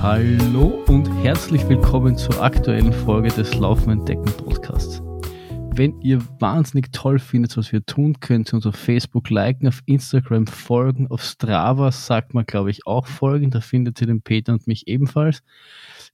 Hallo und herzlich willkommen zur aktuellen Folge des Laufen Decken Podcasts. Wenn ihr wahnsinnig toll findet, was wir tun, könnt ihr uns auf Facebook liken, auf Instagram folgen, auf Strava sagt man, glaube ich, auch folgen. Da findet ihr den Peter und mich ebenfalls.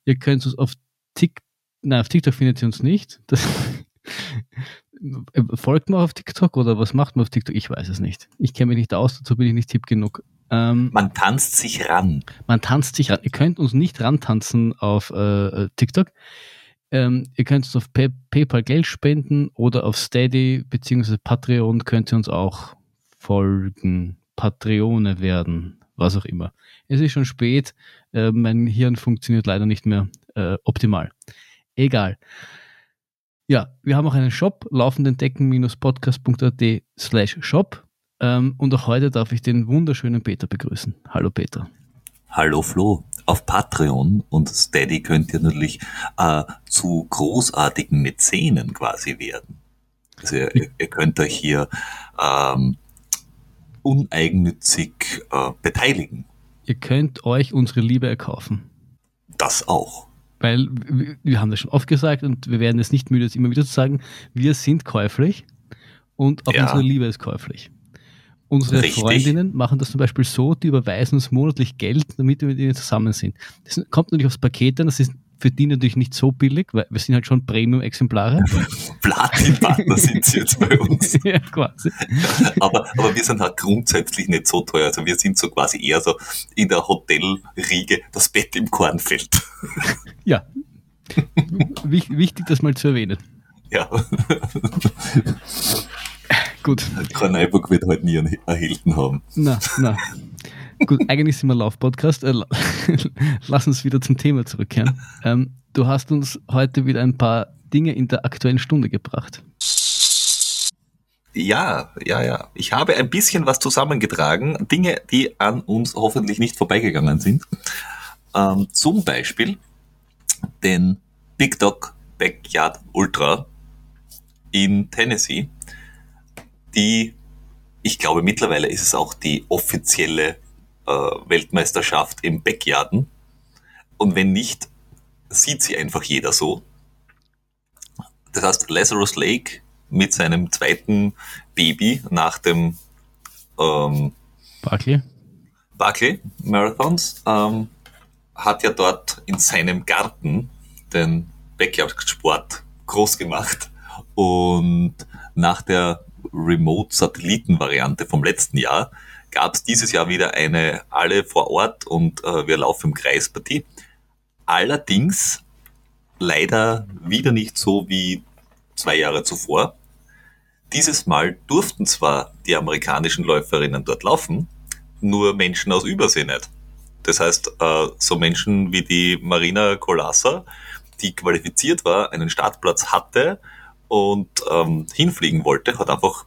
Ihr könnt uns auf TikTok, nein, auf TikTok findet ihr uns nicht. Das folgt man auf TikTok oder was macht man auf TikTok? Ich weiß es nicht. Ich kenne mich nicht aus, dazu bin ich nicht tipp genug. Ähm, man tanzt sich ran. Man tanzt sich ran. Ihr könnt uns nicht rantanzen auf äh, TikTok. Ähm, ihr könnt uns auf Pay PayPal Geld spenden oder auf Steady bzw. Patreon könnt ihr uns auch folgen, Patreone werden, was auch immer. Es ist schon spät, äh, mein Hirn funktioniert leider nicht mehr äh, optimal. Egal. Ja, wir haben auch einen Shop, laufendendecken-podcast.at slash shop. Ähm, und auch heute darf ich den wunderschönen Peter begrüßen. Hallo Peter. Hallo Flo. Auf Patreon und Steady könnt ihr natürlich äh, zu großartigen Mäzenen quasi werden. Also ihr, ihr könnt euch hier ähm, uneigennützig äh, beteiligen. Ihr könnt euch unsere Liebe erkaufen. Das auch. Weil wir haben das schon oft gesagt und wir werden es nicht müde, das immer wieder zu sagen, wir sind käuflich und auch ja. unsere Liebe ist käuflich. Unsere Richtig. Freundinnen machen das zum Beispiel so, die überweisen uns monatlich Geld, damit wir mit ihnen zusammen sind. Das kommt natürlich aufs Paket an, das ist für die natürlich nicht so billig, weil wir sind halt schon Premium-Exemplare. Platin-Partner sind sie jetzt bei uns. ja, quasi. aber, aber wir sind halt grundsätzlich nicht so teuer. Also wir sind so quasi eher so in der Hotelriege das Bett im Kornfeld. ja. Wichtig, das mal zu erwähnen. Ja. Gut. Karneiburg wird halt nie einen Erhielten haben. Na, na. Gut, eigentlich sind wir Lauf-Podcast. Äh, lass uns wieder zum Thema zurückkehren. Ähm, du hast uns heute wieder ein paar Dinge in der aktuellen Stunde gebracht. Ja, ja, ja. Ich habe ein bisschen was zusammengetragen. Dinge, die an uns hoffentlich nicht vorbeigegangen sind. Ähm, zum Beispiel den Big Dog Backyard Ultra in Tennessee die, ich glaube mittlerweile ist es auch die offizielle äh, Weltmeisterschaft im Backyarden. Und wenn nicht, sieht sie einfach jeder so. Das heißt, Lazarus Lake mit seinem zweiten Baby nach dem ähm, Barclay. Barclay Marathons ähm, hat ja dort in seinem Garten den Backyard-Sport groß gemacht. Und nach der Remote-Satelliten-Variante vom letzten Jahr gab es dieses Jahr wieder eine alle vor Ort und äh, wir laufen im Kreis Partie. Allerdings leider wieder nicht so wie zwei Jahre zuvor. Dieses Mal durften zwar die amerikanischen Läuferinnen dort laufen, nur Menschen aus Übersee nicht. Das heißt, äh, so Menschen wie die Marina Colassa, die qualifiziert war, einen Startplatz hatte und ähm, hinfliegen wollte, hat einfach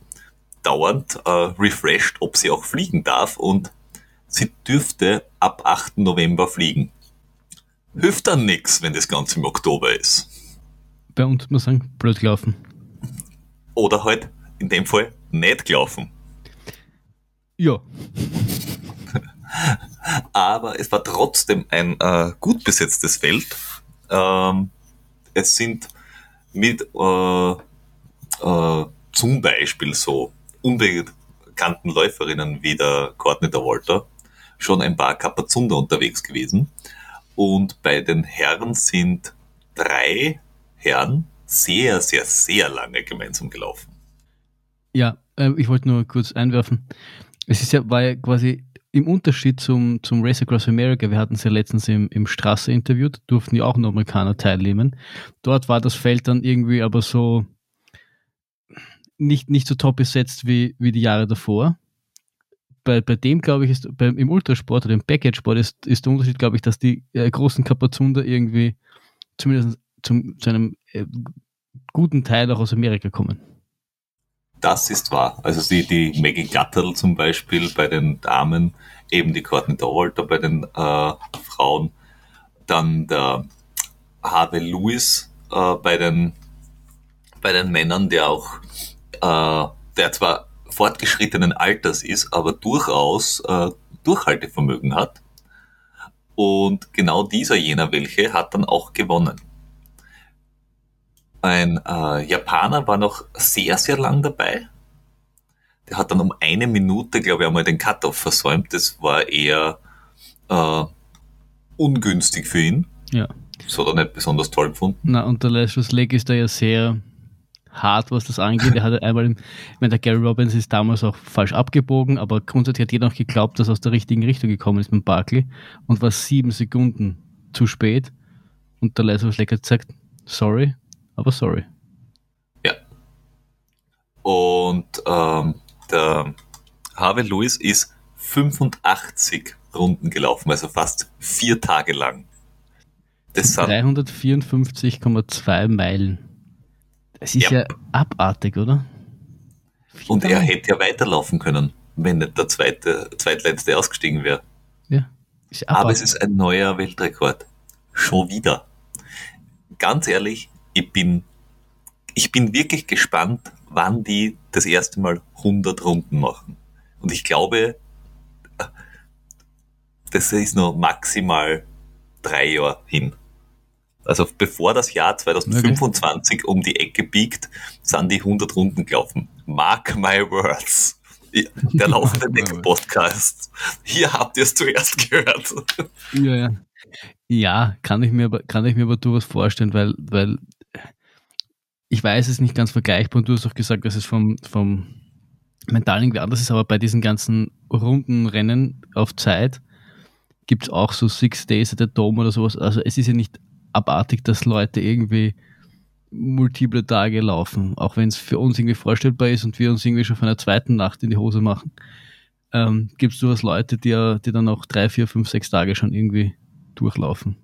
dauernd äh, refreshed, ob sie auch fliegen darf und sie dürfte ab 8. November fliegen. Hilft dann nichts, wenn das Ganze im Oktober ist. Bei uns muss man sagen, blöd gelaufen. Oder halt in dem Fall nicht gelaufen. Ja. Aber es war trotzdem ein äh, gut besetztes Feld. Ähm, es sind mit äh, äh, zum Beispiel so unbekannten Läuferinnen wie der der Walter schon ein paar Kapazunder unterwegs gewesen. Und bei den Herren sind drei Herren sehr, sehr, sehr lange gemeinsam gelaufen. Ja, äh, ich wollte nur kurz einwerfen. Es ist ja, war ja quasi im Unterschied zum, zum Race Across America, wir hatten es ja letztens im, im Straße interviewt, durften ja auch nur Amerikaner teilnehmen. Dort war das Feld dann irgendwie aber so nicht, nicht so top besetzt wie, wie die Jahre davor. Bei, bei dem, glaube ich, ist beim, im Ultrasport oder im Package-Sport ist, ist der Unterschied, glaube ich, dass die äh, großen Kapazunder irgendwie zumindest zum, zu einem äh, guten Teil auch aus Amerika kommen. Das ist wahr. Also die, die Maggie Gatterl zum Beispiel bei den Damen, eben die Courtney Dowalter bei den äh, Frauen, dann der Harvey Lewis äh, bei, den, bei den Männern, der auch, äh, der zwar fortgeschrittenen Alters ist, aber durchaus äh, Durchhaltevermögen hat. Und genau dieser jener welche hat dann auch gewonnen. Ein äh, Japaner war noch sehr, sehr lang dabei. Der hat dann um eine Minute, glaube ich, einmal den Cut-Off versäumt. Das war eher äh, ungünstig für ihn. Ja. Das hat er nicht besonders toll gefunden. Na, und der Lazarus Lake ist da ja sehr hart, was das angeht. Er hat einmal, ich meine, der Gary Robbins ist damals auch falsch abgebogen, aber grundsätzlich hat jeder noch geglaubt, dass er aus der richtigen Richtung gekommen ist mit Barkley und war sieben Sekunden zu spät. Und der Lazarus Lake hat gesagt, sorry, aber sorry. Ja. Und ähm, der Harvey Lewis ist 85 Runden gelaufen, also fast vier Tage lang. Das sind 354,2 Meilen. Das ist ja, ja abartig, oder? Vier Und Tage? er hätte ja weiterlaufen können, wenn nicht der zweite, zweitletzte ausgestiegen wäre. Ja. Aber es ist ein neuer Weltrekord. Schon wieder. Ganz ehrlich, ich bin, ich bin wirklich gespannt, wann die das erste Mal 100 Runden machen. Und ich glaube, das ist noch maximal drei Jahre hin. Also bevor das Jahr 2025 okay. um die Ecke biegt, sind die 100 Runden gelaufen. Mark my words. Der laufende Deck-Podcast. Hier habt ihr es zuerst gehört. Ja, ja. Ja, kann ich mir aber, kann ich mir aber durchaus vorstellen, weil, weil ich weiß, es ist nicht ganz vergleichbar und du hast auch gesagt, dass es vom, vom Mentalen irgendwie anders ist, aber bei diesen ganzen Rundenrennen auf Zeit gibt es auch so Six Days at the Dome oder sowas. Also es ist ja nicht abartig, dass Leute irgendwie multiple Tage laufen, auch wenn es für uns irgendwie vorstellbar ist und wir uns irgendwie schon von einer zweiten Nacht in die Hose machen. Ähm, gibt es durchaus Leute, die, die dann auch drei, vier, fünf, sechs Tage schon irgendwie durchlaufen.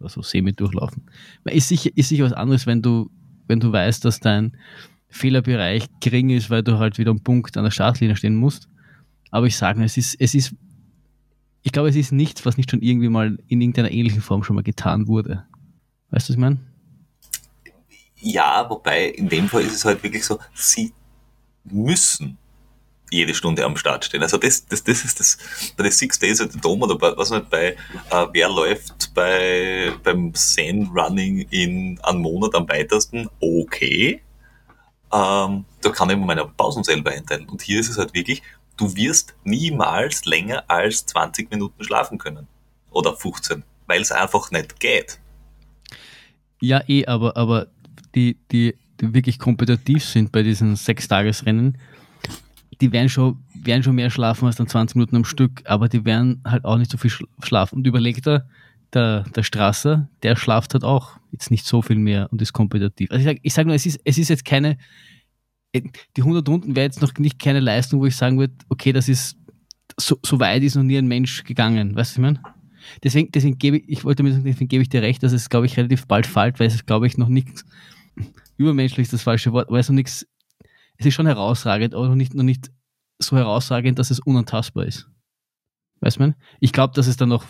Also semi-durchlaufen. Ist sicher, ist sicher was anderes, wenn du, wenn du weißt, dass dein Fehlerbereich gering ist, weil du halt wieder am Punkt an der Startlinie stehen musst. Aber ich sage, es ist, es ist ich glaube, es ist nichts, was nicht schon irgendwie mal in irgendeiner ähnlichen Form schon mal getan wurde. Weißt du, was ich meine? Ja, wobei in dem Fall ist es halt wirklich so, sie müssen jede Stunde am Start stehen. Also das, das, das ist das bei den Six Days at the Dome oder bei, was nicht, bei äh, wer läuft bei beim Zen Running in einem Monat am weitesten, okay. Ähm, da kann ich mir meine Pausen selber einteilen. Und hier ist es halt wirklich, du wirst niemals länger als 20 Minuten schlafen können. Oder 15, weil es einfach nicht geht. Ja, eh, aber, aber die, die, die wirklich kompetitiv sind bei diesen Sechstagesrennen, die werden schon, werden schon mehr schlafen als dann 20 Minuten am Stück, aber die werden halt auch nicht so viel schlafen. Und überlegt er, der, der Strasser, der schlaft halt auch jetzt nicht so viel mehr und ist kompetitiv. Also ich sage ich sag nur, es ist, es ist jetzt keine, äh, die 100 Runden wäre jetzt noch nicht keine Leistung, wo ich sagen würde, okay, das ist, so, so weit ist noch nie ein Mensch gegangen. Weißt du, was ich meine? Deswegen, deswegen gebe ich, ich wollte mir sagen, deswegen gebe ich dir recht, dass es, glaube ich, relativ bald fällt, weil es, glaube ich, noch nichts, übermenschlich ist das falsche Wort, weil es noch nichts, es ist schon herausragend, aber noch nicht, noch nicht so herausragend, dass es unantastbar ist. Weißt du, ich glaube, dass es dann noch,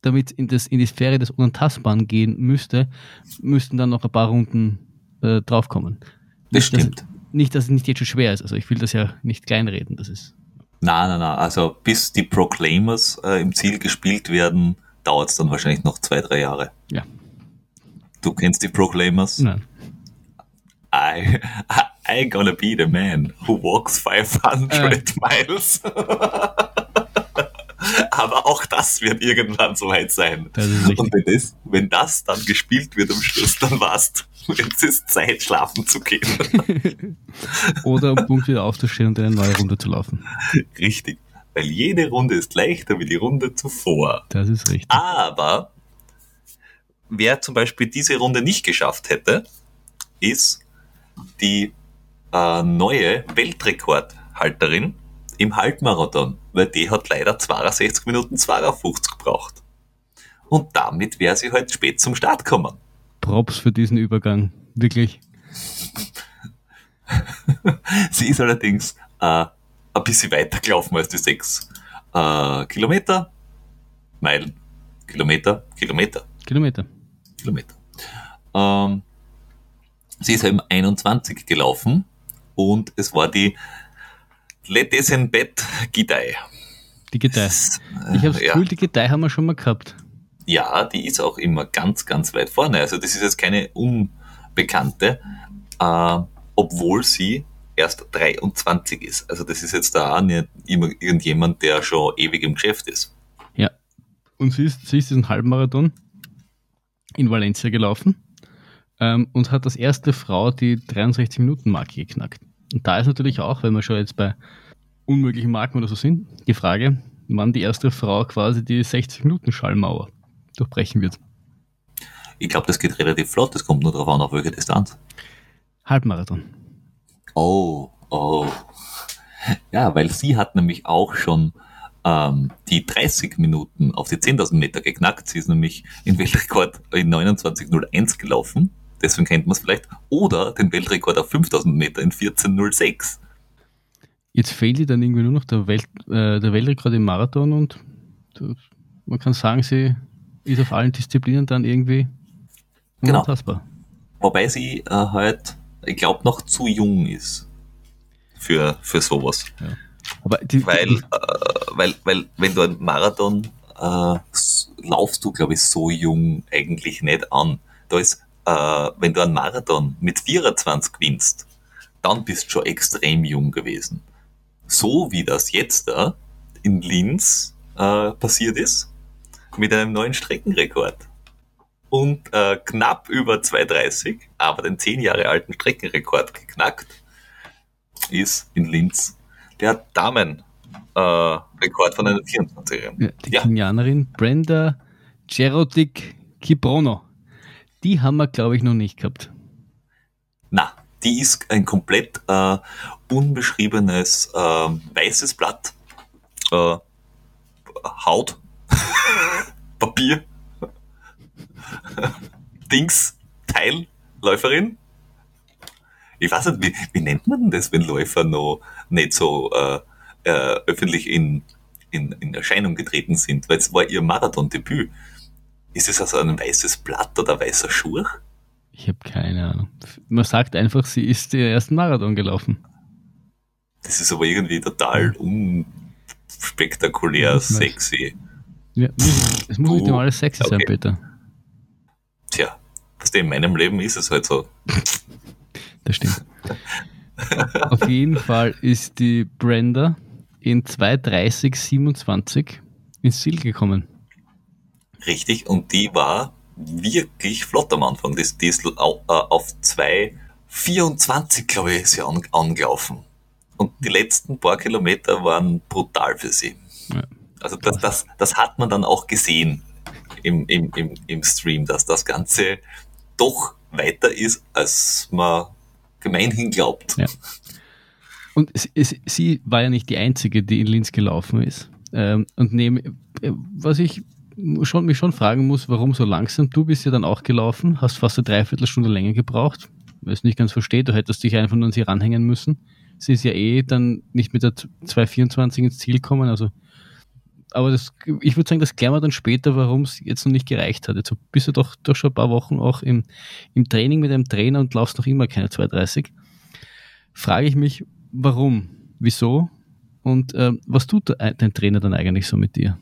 damit in, das, in die Sphäre des Unantastbaren gehen müsste, müssten dann noch ein paar Runden äh, draufkommen. Das stimmt. Dass, nicht, dass es nicht jetzt schon schwer ist. Also ich will das ja nicht kleinreden. Das ist. Nein, nein, nein. Also bis die Proclaimers äh, im Ziel gespielt werden, dauert es dann wahrscheinlich noch zwei, drei Jahre. Ja. Du kennst die Proclaimers? Nein. I, I gonna be the man who walks 500 äh. miles. Aber auch das wird irgendwann soweit sein. Und wenn das, wenn das dann gespielt wird am Schluss, dann war's. Jetzt ist Zeit, schlafen zu gehen. Oder am Punkt wieder aufzustehen und eine neue Runde zu laufen. Richtig. Weil jede Runde ist leichter wie die Runde zuvor. Das ist richtig. Aber wer zum Beispiel diese Runde nicht geschafft hätte, ist die äh, neue Weltrekordhalterin im Halbmarathon, weil die hat leider 62 Minuten 52 gebraucht. Und damit wäre sie halt spät zum Start gekommen. Props für diesen Übergang, wirklich. sie ist allerdings äh, ein bisschen weiter gelaufen als die 6 äh, Kilometer, Meilen, Kilometer, Kilometer. Kilometer. Kilometer. Ähm, sie ist eben 21 gelaufen und es war die Letesenbet Gidei. Die Gidei. Ich habe das Gefühl, ja. die Gidei haben wir schon mal gehabt. Ja, die ist auch immer ganz, ganz weit vorne. Also das ist jetzt keine Unbekannte, äh, obwohl sie erst 23 ist. Also das ist jetzt da auch nicht immer irgendjemand, der schon ewig im Geschäft ist. Ja. Und sie ist, sie ist diesen Halbmarathon in Valencia gelaufen ähm, und hat als erste Frau die 63-Minuten-Marke geknackt. Und da ist natürlich auch, wenn wir schon jetzt bei unmöglichen Marken oder so sind, die Frage, wann die erste Frau quasi die 60-Minuten-Schallmauer durchbrechen wird. Ich glaube, das geht relativ flott. Das kommt nur darauf an, auf welche Distanz. Halbmarathon. Oh, oh. Ja, weil sie hat nämlich auch schon ähm, die 30 Minuten auf die 10.000 Meter geknackt. Sie ist nämlich in Weltrekord in 29.01 gelaufen. Deswegen kennt man es vielleicht. Oder den Weltrekord auf 5.000 Meter in 14.06. Jetzt fehlt ihr dann irgendwie nur noch der, Welt, äh, der Weltrekord im Marathon und man kann sagen, sie ist auf allen Disziplinen dann irgendwie genau. unantastbar. Wobei sie äh, halt, ich glaube, noch zu jung ist für, für sowas. Ja. Aber die, weil, die, äh, weil, weil, wenn du einen Marathon äh, laufst du, glaube ich, so jung eigentlich nicht an. Da ist, äh, wenn du einen Marathon mit 24 gewinnst, dann bist du schon extrem jung gewesen. So wie das jetzt da in Linz äh, passiert ist, mit einem neuen Streckenrekord. Und äh, knapp über 2,30, aber den 10 Jahre alten Streckenrekord geknackt, ist in Linz der Damenrekord äh, von einer 24-Jährigen. Ja, die ja. Kenianerin Brenda Gerodik Kibrono. Die haben wir, glaube ich, noch nicht gehabt. Na, die ist ein komplett äh, unbeschriebenes äh, weißes Blatt. Äh, Haut. Papier. Dings. Teil. Läuferin ich weiß nicht, wie, wie nennt man das, wenn Läufer noch nicht so äh, äh, öffentlich in, in, in Erscheinung getreten sind? Weil es war ihr Marathon-Debüt. Ist es also ein weißes Blatt oder ein weißer Schurch? Ich habe keine Ahnung. Man sagt einfach, sie ist den ersten Marathon gelaufen. Das ist aber irgendwie total unspektakulär sexy. Ja, es muss nicht immer alles sexy okay. sein, Peter. Tja, was in meinem Leben ist es halt so. Das stimmt. Auf jeden Fall ist die Brenda in 2.30.27 ins Ziel gekommen. Richtig, und die war wirklich flott am Anfang. Die, die ist auf 2.24, glaube ich, ist sie an, angelaufen. Und die letzten paar Kilometer waren brutal für sie. Ja. Also das, das, das hat man dann auch gesehen im, im, im, im Stream, dass das Ganze doch weiter ist, als man gemeinhin glaubt. Ja. Und es, es, sie war ja nicht die Einzige, die in Linz gelaufen ist. Ähm, und neben, äh, was ich schon, mich schon fragen muss, warum so langsam? Du bist ja dann auch gelaufen, hast fast eine Dreiviertelstunde länger gebraucht, weil es nicht ganz versteht, du hättest dich einfach nur an sie ranhängen müssen. Sie ist ja eh dann nicht mit der 224 ins Ziel kommen, also aber das, ich würde sagen, das klären wir dann später, warum es jetzt noch nicht gereicht hat. Jetzt bist du doch, doch schon ein paar Wochen auch im, im Training mit einem Trainer und laufst noch immer keine 230. Frage ich mich, warum, wieso und äh, was tut dein Trainer dann eigentlich so mit dir?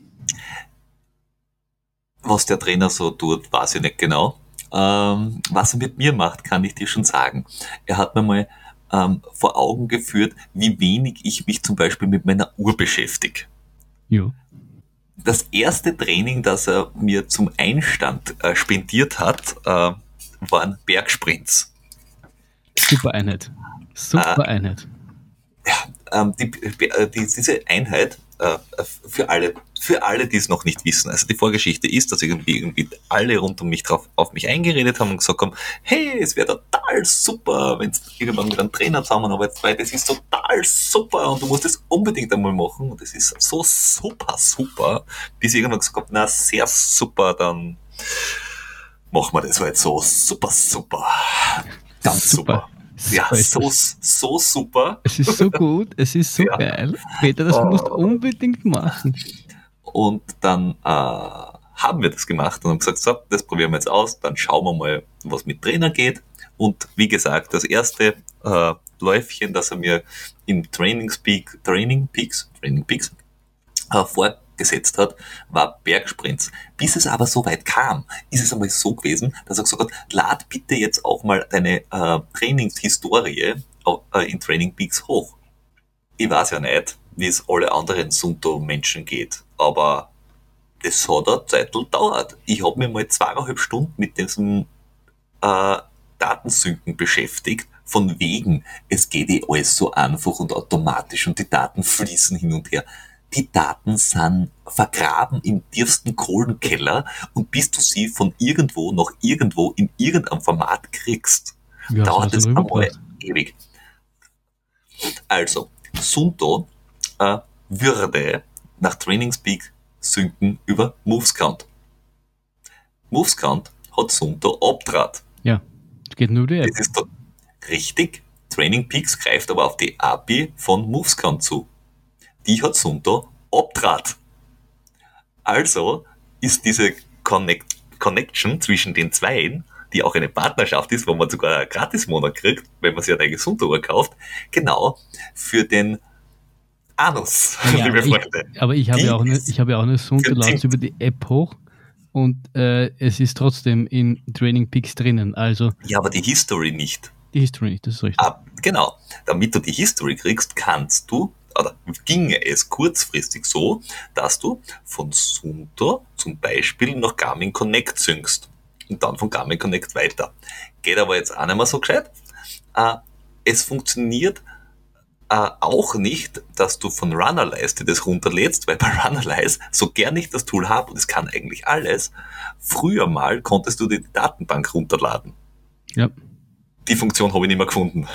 Was der Trainer so tut, weiß ich nicht genau. Ähm, was er mit mir macht, kann ich dir schon sagen. Er hat mir mal ähm, vor Augen geführt, wie wenig ich mich zum Beispiel mit meiner Uhr beschäftige. Ja das erste Training, das er mir zum Einstand äh, spendiert hat, äh, waren Bergsprints. Super Einheit. Super äh, Einheit. Ja, ähm, die, äh, die, diese Einheit äh, für alle, für alle, die es noch nicht wissen. Also die Vorgeschichte ist, dass irgendwie, irgendwie alle rund um mich drauf auf mich eingeredet haben und gesagt haben, hey, es wäre total super, wenn es irgendwann mit einem Trainer zusammenarbeitet, weil das ist total super und du musst es unbedingt einmal machen und es ist so super, super, bis ich irgendwann gesagt habe, na, sehr super, dann machen wir das halt so super, super. Ganz super. super. Ja, so, so super. Es ist so gut, es ist so ja. geil. Peter, das oh. musst du unbedingt machen. Und dann äh, haben wir das gemacht und haben gesagt, so, das probieren wir jetzt aus, dann schauen wir mal, was mit Trainer geht. Und wie gesagt, das erste äh, Läufchen, das er mir im Training Peak, Training Peaks, Training Peaks äh, vor, gesetzt hat, war Bergsprints. Bis es aber so weit kam, ist es einmal so gewesen, dass er gesagt hat, lad bitte jetzt auch mal deine äh, Trainingshistorie äh, in Training Peaks hoch. Ich weiß ja nicht, wie es alle anderen Sunto-Menschen geht, aber das hat eine Zeit gedauert. Ich habe mir mal zweieinhalb Stunden mit diesem äh, Datensynken beschäftigt, von wegen, es geht eh alles so einfach und automatisch und die Daten fließen hin und her. Die Daten sind vergraben im tiefsten Kohlenkeller und bis du sie von irgendwo noch irgendwo in irgendeinem Format kriegst, ja, dauert es einmal ewig. Also, Sunto äh, würde nach Trainingspeak synken über Movescount. Movescount hat Sunto abtrat. Ja, es geht nur die App. Das ist richtig. Training Peaks greift aber auf die API von Movescount zu. Die hat Sunto abtrat. Also ist diese Connect Connection zwischen den Zweien, die auch eine Partnerschaft ist, wo man sogar einen Gratis-Monat kriegt, wenn man sich eine eigene Sunto kauft, genau für den Anus, ja, liebe Freunde. Ich, aber ich habe, ja auch eine, ich habe ja auch eine Sunto, lade über die App hoch und äh, es ist trotzdem in Training Peaks drinnen. Also ja, aber die History nicht. Die History nicht, das ist richtig. Ah, genau. Damit du die History kriegst, kannst du, oder ginge es kurzfristig so, dass du von Sunto zum Beispiel nach Garmin Connect synkst und dann von Garmin Connect weiter. Geht aber jetzt auch nicht mehr so gescheit. Äh, es funktioniert äh, auch nicht, dass du von Runnerlize dir das runterlädst, weil bei Runnerlize, so gern ich das Tool habe und es kann eigentlich alles, früher mal konntest du die Datenbank runterladen. Ja. Die Funktion habe ich nicht mehr gefunden.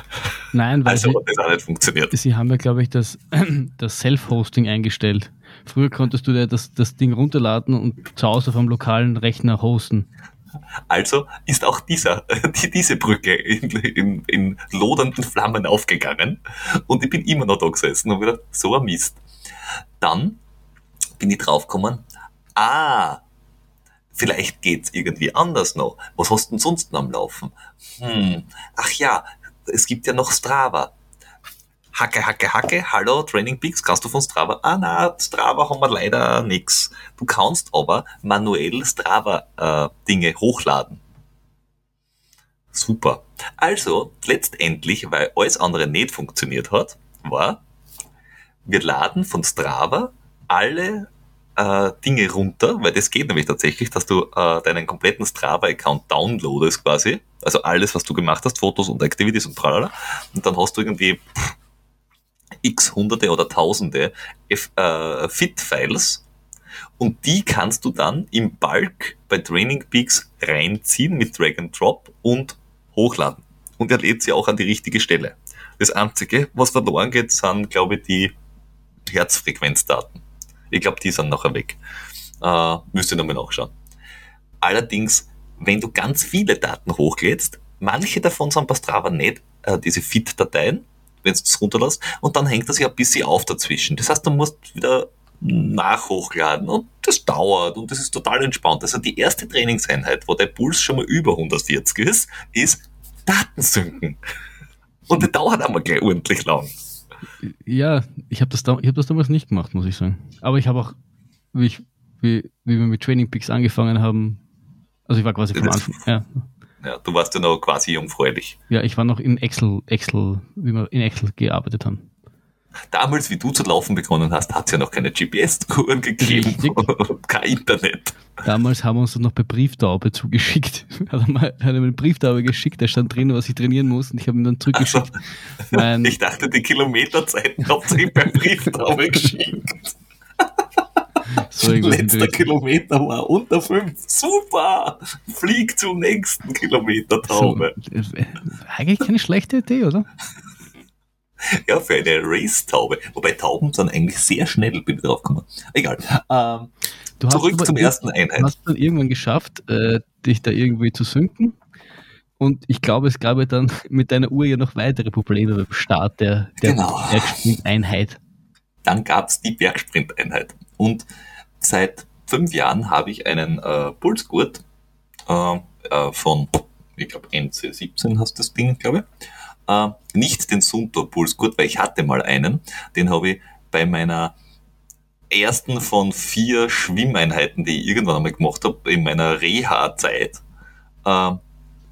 Nein, weil also sie, hat das auch nicht funktioniert. Sie haben ja, glaube ich, das, das Self-Hosting eingestellt. Früher konntest du dir das, das Ding runterladen und zu Hause auf einem lokalen Rechner hosten. Also ist auch dieser, die, diese Brücke in, in, in lodernden Flammen aufgegangen und ich bin immer noch da gesessen und wieder so ein Mist. Dann bin ich draufgekommen, ah, vielleicht geht's irgendwie anders noch. Was hast du denn sonst noch am Laufen? Hm, ach ja, es gibt ja noch Strava. Hacke, Hacke, Hacke, hallo, Training Peaks, kannst du von Strava? Ah, na, Strava haben wir leider nix. Du kannst aber manuell Strava-Dinge äh, hochladen. Super. Also, letztendlich, weil alles andere nicht funktioniert hat, war, wir laden von Strava alle äh, Dinge runter, weil das geht nämlich tatsächlich, dass du äh, deinen kompletten Strava-Account downloadest quasi, also alles, was du gemacht hast, Fotos und Activities und tralala, und dann hast du irgendwie x Hunderte oder Tausende äh, Fit-Files und die kannst du dann im Bulk bei Training Peaks reinziehen mit Drag and Drop und hochladen. Und er lädt sie auch an die richtige Stelle. Das Einzige, was verloren geht, sind, glaube ich, die Herzfrequenzdaten. Ich glaube, die sind nachher weg. Äh, müsst ihr nochmal nachschauen. Allerdings, wenn du ganz viele Daten hochlädst, manche davon sind bei Strava nicht, äh, diese Fit-Dateien, wenn du es runterlässt, und dann hängt das ja ein bisschen auf dazwischen. Das heißt, du musst wieder nachhochladen und das dauert und das ist total entspannt. Also die erste Trainingseinheit, wo der Puls schon mal über 140 ist, ist Datensynken. Und das dauert einmal gleich ordentlich lang. Ja, ich habe das, da, hab das damals nicht gemacht, muss ich sagen. Aber ich habe auch, wie, ich, wie, wie wir mit Training Peaks angefangen haben, also ich war quasi vom Anfang, ja. Ja, du warst ja noch quasi jungfräulich. Ja, ich war noch in Excel, Excel, wie wir in Excel gearbeitet haben. Damals, wie du zu laufen begonnen hast, hat es ja noch keine GPS-Touren gegeben Richtig. und kein Internet. Damals haben wir uns das noch per Brieftaube zugeschickt. Hat er mir eine Brieftaube geschickt, da stand drin, was ich trainieren muss und ich habe ihm dann zurückgeschickt. Also, ich dachte, die Kilometerzeiten habt ihr per Brieftaube geschickt. So Letzter Kilometer war unter fünf. Super! Flieg zum nächsten Kilometer, Taube. So, eigentlich keine schlechte Idee, oder? Ja, für eine Race-Taube. Wobei Tauben sind eigentlich sehr schnell, bin ich drauf gekommen. Egal. Ähm, zurück zum ersten Einheit. Du hast dann irgendwann geschafft, äh, dich da irgendwie zu sinken. Und ich glaube, es gab ja dann mit deiner Uhr ja noch weitere Probleme beim Start der, der genau. Bergsprint-Einheit. Dann gab es die Bergsprint-Einheit. Und seit fünf Jahren habe ich einen äh, Pulsgurt äh, äh, von, ich glaube, NC17 hast das Ding, glaube ich. Äh, nicht den Sunto Pulsgurt, weil ich hatte mal einen. Den habe ich bei meiner ersten von vier Schwimmeinheiten, die ich irgendwann einmal gemacht habe, in meiner Reha-Zeit, äh,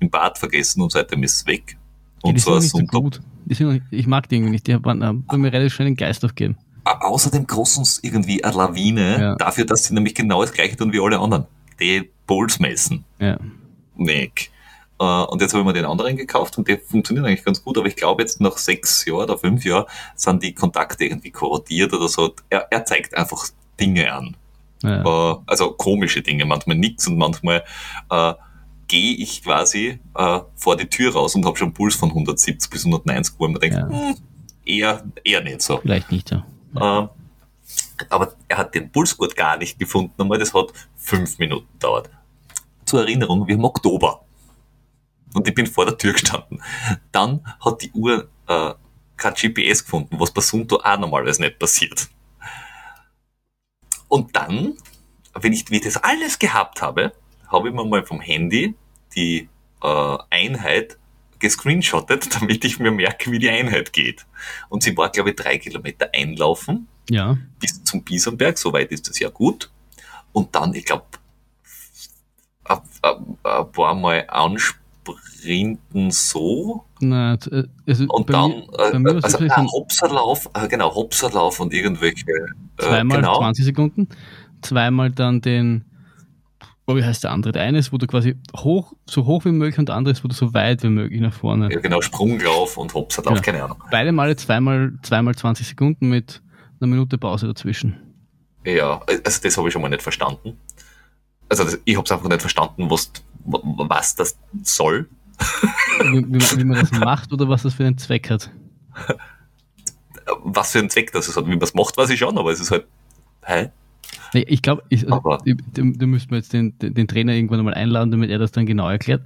im Bad vergessen und seitdem ist es weg. Und Ja, zwar so gut. Ich mag die irgendwie nicht. Die haben, haben mir relativ schnell den Geist aufgegeben. Au- Außerdem kostet uns irgendwie eine Lawine Ja. dafür, dass sie nämlich genau das gleiche tun wie alle anderen. Die Bowls messen. Ja. Weg. Äh, Und jetzt habe ich mir den anderen gekauft und der funktioniert eigentlich ganz gut, aber ich glaube jetzt nach sechs Jahren oder fünf Jahren sind die Kontakte irgendwie korrodiert oder so. Er, er zeigt einfach Dinge an. ja. Äh, also komische Dinge, manchmal nix und manchmal äh, gehe ich quasi äh, vor die Tür raus und habe schon einen Puls von 170 bis 190, wo ich mir denke, Ja. hm, eher, eher nicht so. Vielleicht nicht, ja. Ähm, aber er hat den Pulsgurt gar nicht gefunden, einmal das hat fünf Minuten gedauert. Zur Erinnerung, wir haben Oktober. Und ich bin vor der Tür gestanden. Dann hat die Uhr äh, kein GPS gefunden, was bei Sunto auch normalerweise nicht passiert. Und dann, wenn ich, wie ich das alles gehabt habe, habe ich mir mal vom Handy die äh, Einheit gescreenshottet, damit ich mir merke, wie die Einheit geht. Und sie war, glaube ich, drei Kilometer einlaufen Ja. bis zum Bisonberg, soweit ist das ja gut. Und dann, ich glaube, ein ein paar Mal ansprinten so t- äh, also und dann, mir, äh, also so Hopserlauf, äh, genau, Hopserlauf und irgendwelche, äh, zweimal genau, 20 Sekunden, zweimal dann den, oh, wie heißt der andere? Der eine ist, wo du quasi hoch, so hoch wie möglich und der andere ist, wo du so weit wie möglich nach vorne. ja, genau, Sprunglauf und Hopserlauf, Ja. keine Ahnung. Beide Male zweimal, zweimal 20 Sekunden mit einer Minute Pause dazwischen. Ja, also das habe ich schon mal nicht verstanden. Also das, ich habe es einfach nicht verstanden, was, was das soll. Wie, wie, wie man das macht oder was das für einen Zweck hat. Was für einen Zweck das hat. Wie man es macht, weiß ich schon, aber es ist halt, hä? Nee, Ich glaube, also, da müssten wir jetzt den, den, Trainer irgendwann mal einladen, damit er das dann genau erklärt.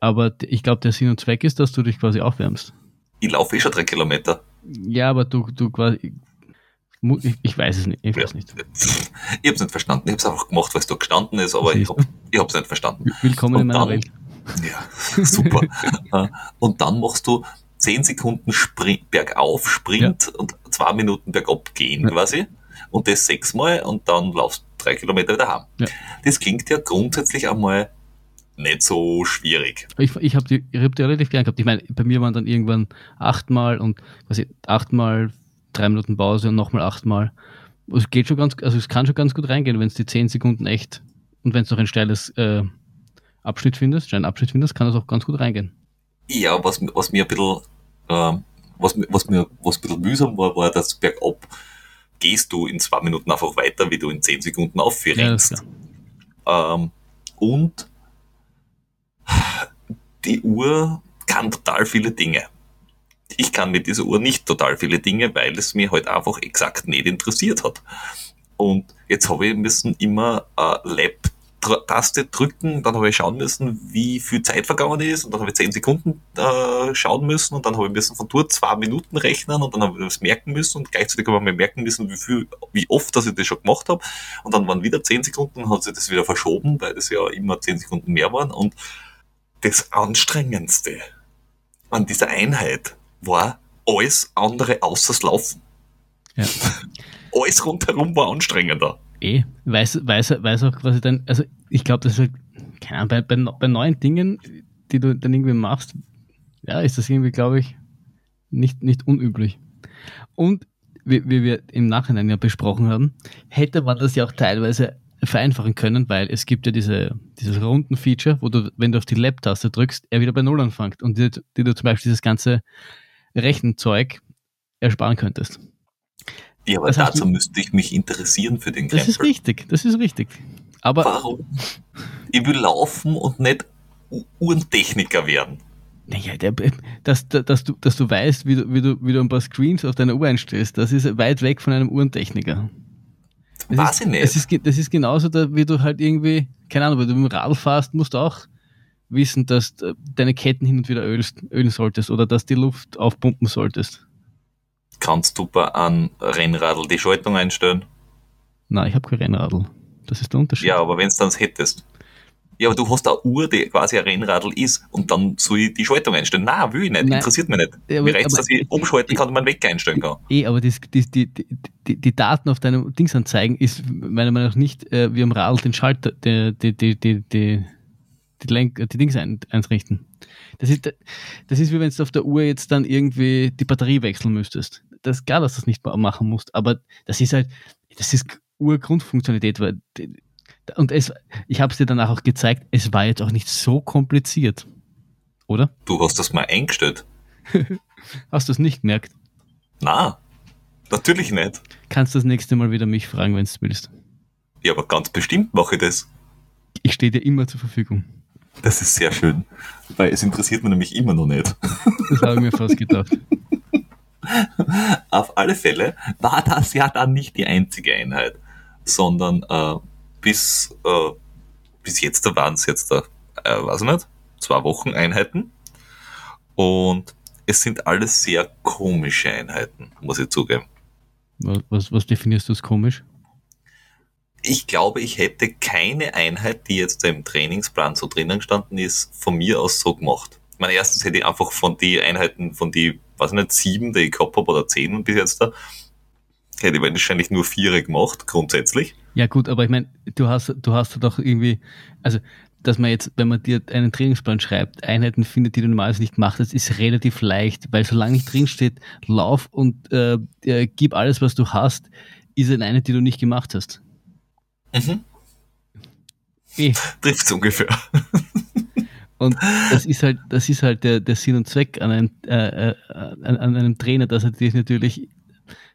Aber ich glaube, der Sinn und Zweck ist, dass du dich quasi aufwärmst. Ich laufe eh schon drei Kilometer. Ja, aber du, du quasi. Ich, ich weiß es nicht. Ich weiß nicht. Ich habe es nicht verstanden. Ich habe es einfach gemacht, weil es da gestanden ist, aber ich habe hab's nicht verstanden. Willkommen Und in meiner dann- Welt. Ja, super. Und dann machst du 10 Sekunden Sprint, bergauf, Sprint und zwei Minuten bergab gehen Ja. quasi. Und das sechsmal und dann laufst du drei Kilometer wieder heim. Ja. Das klingt ja grundsätzlich einmal nicht so schwierig. Ich, ich habe die, ich hab die relativ gern gehabt. Ich meine, bei mir waren dann irgendwann achtmal und quasi achtmal drei Minuten Pause und nochmal achtmal. Es geht schon ganz, also es kann schon ganz gut reingehen, wenn es die zehn Sekunden echt und wenn es noch ein steiles äh, Abschnitt findest, steilen Abschnitt findest, kann das auch ganz gut reingehen. Ja, was, was mir ein bisschen, ähm, was, was mir was ein bisschen mühsam war, war, dass bergab gehst du in zwei Minuten einfach weiter, wie du in zehn Sekunden Ja, ist aufrennst. ähm, und die Uhr kann total viele Dinge. Ich kann mit dieser Uhr nicht total viele Dinge, weil es mir halt einfach exakt nicht interessiert hat. Und jetzt habe ich müssen immer äh, Lab-Taste drücken, dann habe ich schauen müssen, wie viel Zeit vergangen ist, und dann habe ich 10 Sekunden äh, schauen müssen, und dann habe ich müssen von dort zwei Minuten rechnen, und dann habe ich das merken müssen, und gleichzeitig habe ich mir merken müssen, wie viel, wie oft, dass ich das schon gemacht habe, und dann waren wieder 10 Sekunden, und hat sich das wieder verschoben, weil das ja immer 10 Sekunden mehr waren, und das Anstrengendste an dieser Einheit war alles andere außer das Laufen. Ja. Alles rundherum war anstrengender. Eh, weiß, weiß, weiß auch quasi dann, also ich glaube, das ist halt, keine Ahnung, bei, bei, bei neuen Dingen, die du dann irgendwie machst, ja, ist das irgendwie, glaube ich, nicht, nicht unüblich. Und wie, wie wir im Nachhinein ja besprochen haben, hätte man das ja auch teilweise vereinfachen können, weil es gibt ja diese, dieses Runden-Feature, wo du, wenn du auf die Lab-Taste drückst, er wieder bei Null anfängt und dir, dir du zum Beispiel dieses ganze Rechenzeug ersparen könntest. Ja, aber Das heißt, dazu müsste ich mich interessieren für den Das ist Krempel. richtig, das ist richtig. Aber Warum? Ich will laufen und nicht Uhrentechniker werden. Naja, der, dass, dass, du, dass du weißt, wie du, wie, du, wie du ein paar Screens auf deiner Uhr einstellst, das ist weit weg von einem Uhrentechniker. Das Weiß ist, ich nicht. Das ist, das ist genauso, wie du halt irgendwie, keine Ahnung, wenn du mit dem Radl fährst, musst du auch wissen, dass du deine Ketten hin und wieder ölst, ölen solltest oder dass die Luft aufpumpen solltest. Kannst du bei einem Rennradl die Schaltung einstellen? Na, ich habe kein Rennradl. Das ist der Unterschied. Ja, aber wenn du dann hättest. Ja, aber du hast eine Uhr, die quasi ein Rennradl ist und dann soll ich die Schaltung einstellen. Nein, will ich nicht, Nein. interessiert mich nicht. Ja, Mir aber- reicht aber- dass ich umschalten kann und meinen Weg einstellen kann. Eh, aber das, das, die, die, die, die Daten auf deinem Dings anzeigen ist meiner Meinung nach nicht äh, wie am Radl den Schalter, die, die, die, die, die, die, Lenk, die Dings ein, einrichten. Das ist, das ist wie wenn du auf der Uhr jetzt dann irgendwie die Batterie wechseln müsstest. Das ist klar, dass du das nicht ma- machen musst, aber das ist halt, das ist Urgrundfunktionalität, weil und es, ich habe es dir danach auch gezeigt, es war jetzt auch nicht so kompliziert, oder? Du hast das mal eingestellt. Hast du es nicht gemerkt? Na, natürlich nicht. Kannst das nächste Mal wieder mich fragen, wenn du willst. Ja, aber ganz bestimmt mache ich das. Ich stehe dir immer zur Verfügung. Das ist sehr schön. Weil es interessiert mich nämlich immer noch nicht. Das habe ich mir fast gedacht. Auf alle Fälle war das ja dann nicht die einzige Einheit, sondern äh, bis, äh, bis jetzt waren es jetzt, äh, weiß ich nicht, zwei Wochen Einheiten. Und es sind alles sehr komische Einheiten, muss ich zugeben. Was, was, was definierst du als komisch? Ich glaube, ich hätte keine Einheit, die jetzt im Trainingsplan so drinnen gestanden ist, von mir aus so gemacht. Ich meine, erstens hätte ich einfach von die Einheiten, von die, weiß ich nicht, sieben, die ich gehabt habe, oder zehn bis jetzt da, hätte ich wahrscheinlich nur vier gemacht, grundsätzlich. Ja gut, aber ich meine, du hast, du hast doch irgendwie, also dass man jetzt, wenn man dir einen Trainingsplan schreibt, Einheiten findet, die du normalerweise nicht machst, das ist relativ leicht, weil solange nicht drinsteht, lauf und äh, äh, gib alles, was du hast, ist eine Einheit, die du nicht gemacht hast. Mhm. Eh. Trifft's ungefähr. Und das ist halt, das ist halt der, der Sinn und Zweck an einem, äh, äh, an, an einem Trainer, dass er dich natürlich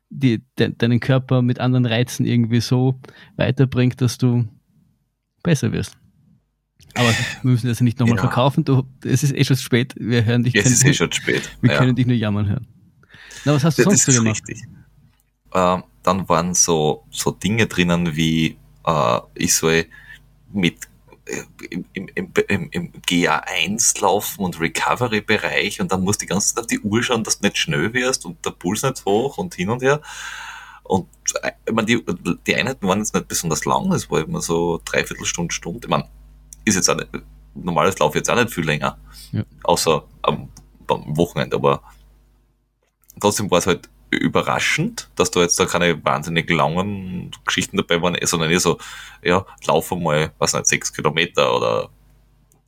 die, de, deinen Körper mit anderen Reizen irgendwie so weiterbringt, dass du besser wirst. Aber wir müssen das ja nicht nochmal Ja. verkaufen. Du, es ist eh schon spät. Wir hören dich. Jetzt können- ist eh schon spät. wir Ja. können dich nur jammern hören. Na, was hast du sonst das so ist gemacht? richtig. Ähm, dann waren so, so Dinge drinnen wie, äh, ich soll mit äh, im, im, im, im, im GA1 laufen und Recovery-Bereich und dann musst du die ganze Zeit auf die Uhr schauen, dass du nicht schnell wirst und der Puls nicht hoch und hin und her. Und äh, ich meine, die, die Einheiten waren jetzt nicht besonders lang, es war immer so dreiviertel Stunde, Stunde. Ich meine, ist jetzt auch nicht, normales Lauf jetzt auch nicht viel länger. Ja. Außer am, am Wochenende, aber trotzdem war es halt überraschend, dass da jetzt da keine wahnsinnig langen Geschichten dabei waren, sondern eher so, ja, laufe mal, was nicht, sechs Kilometer oder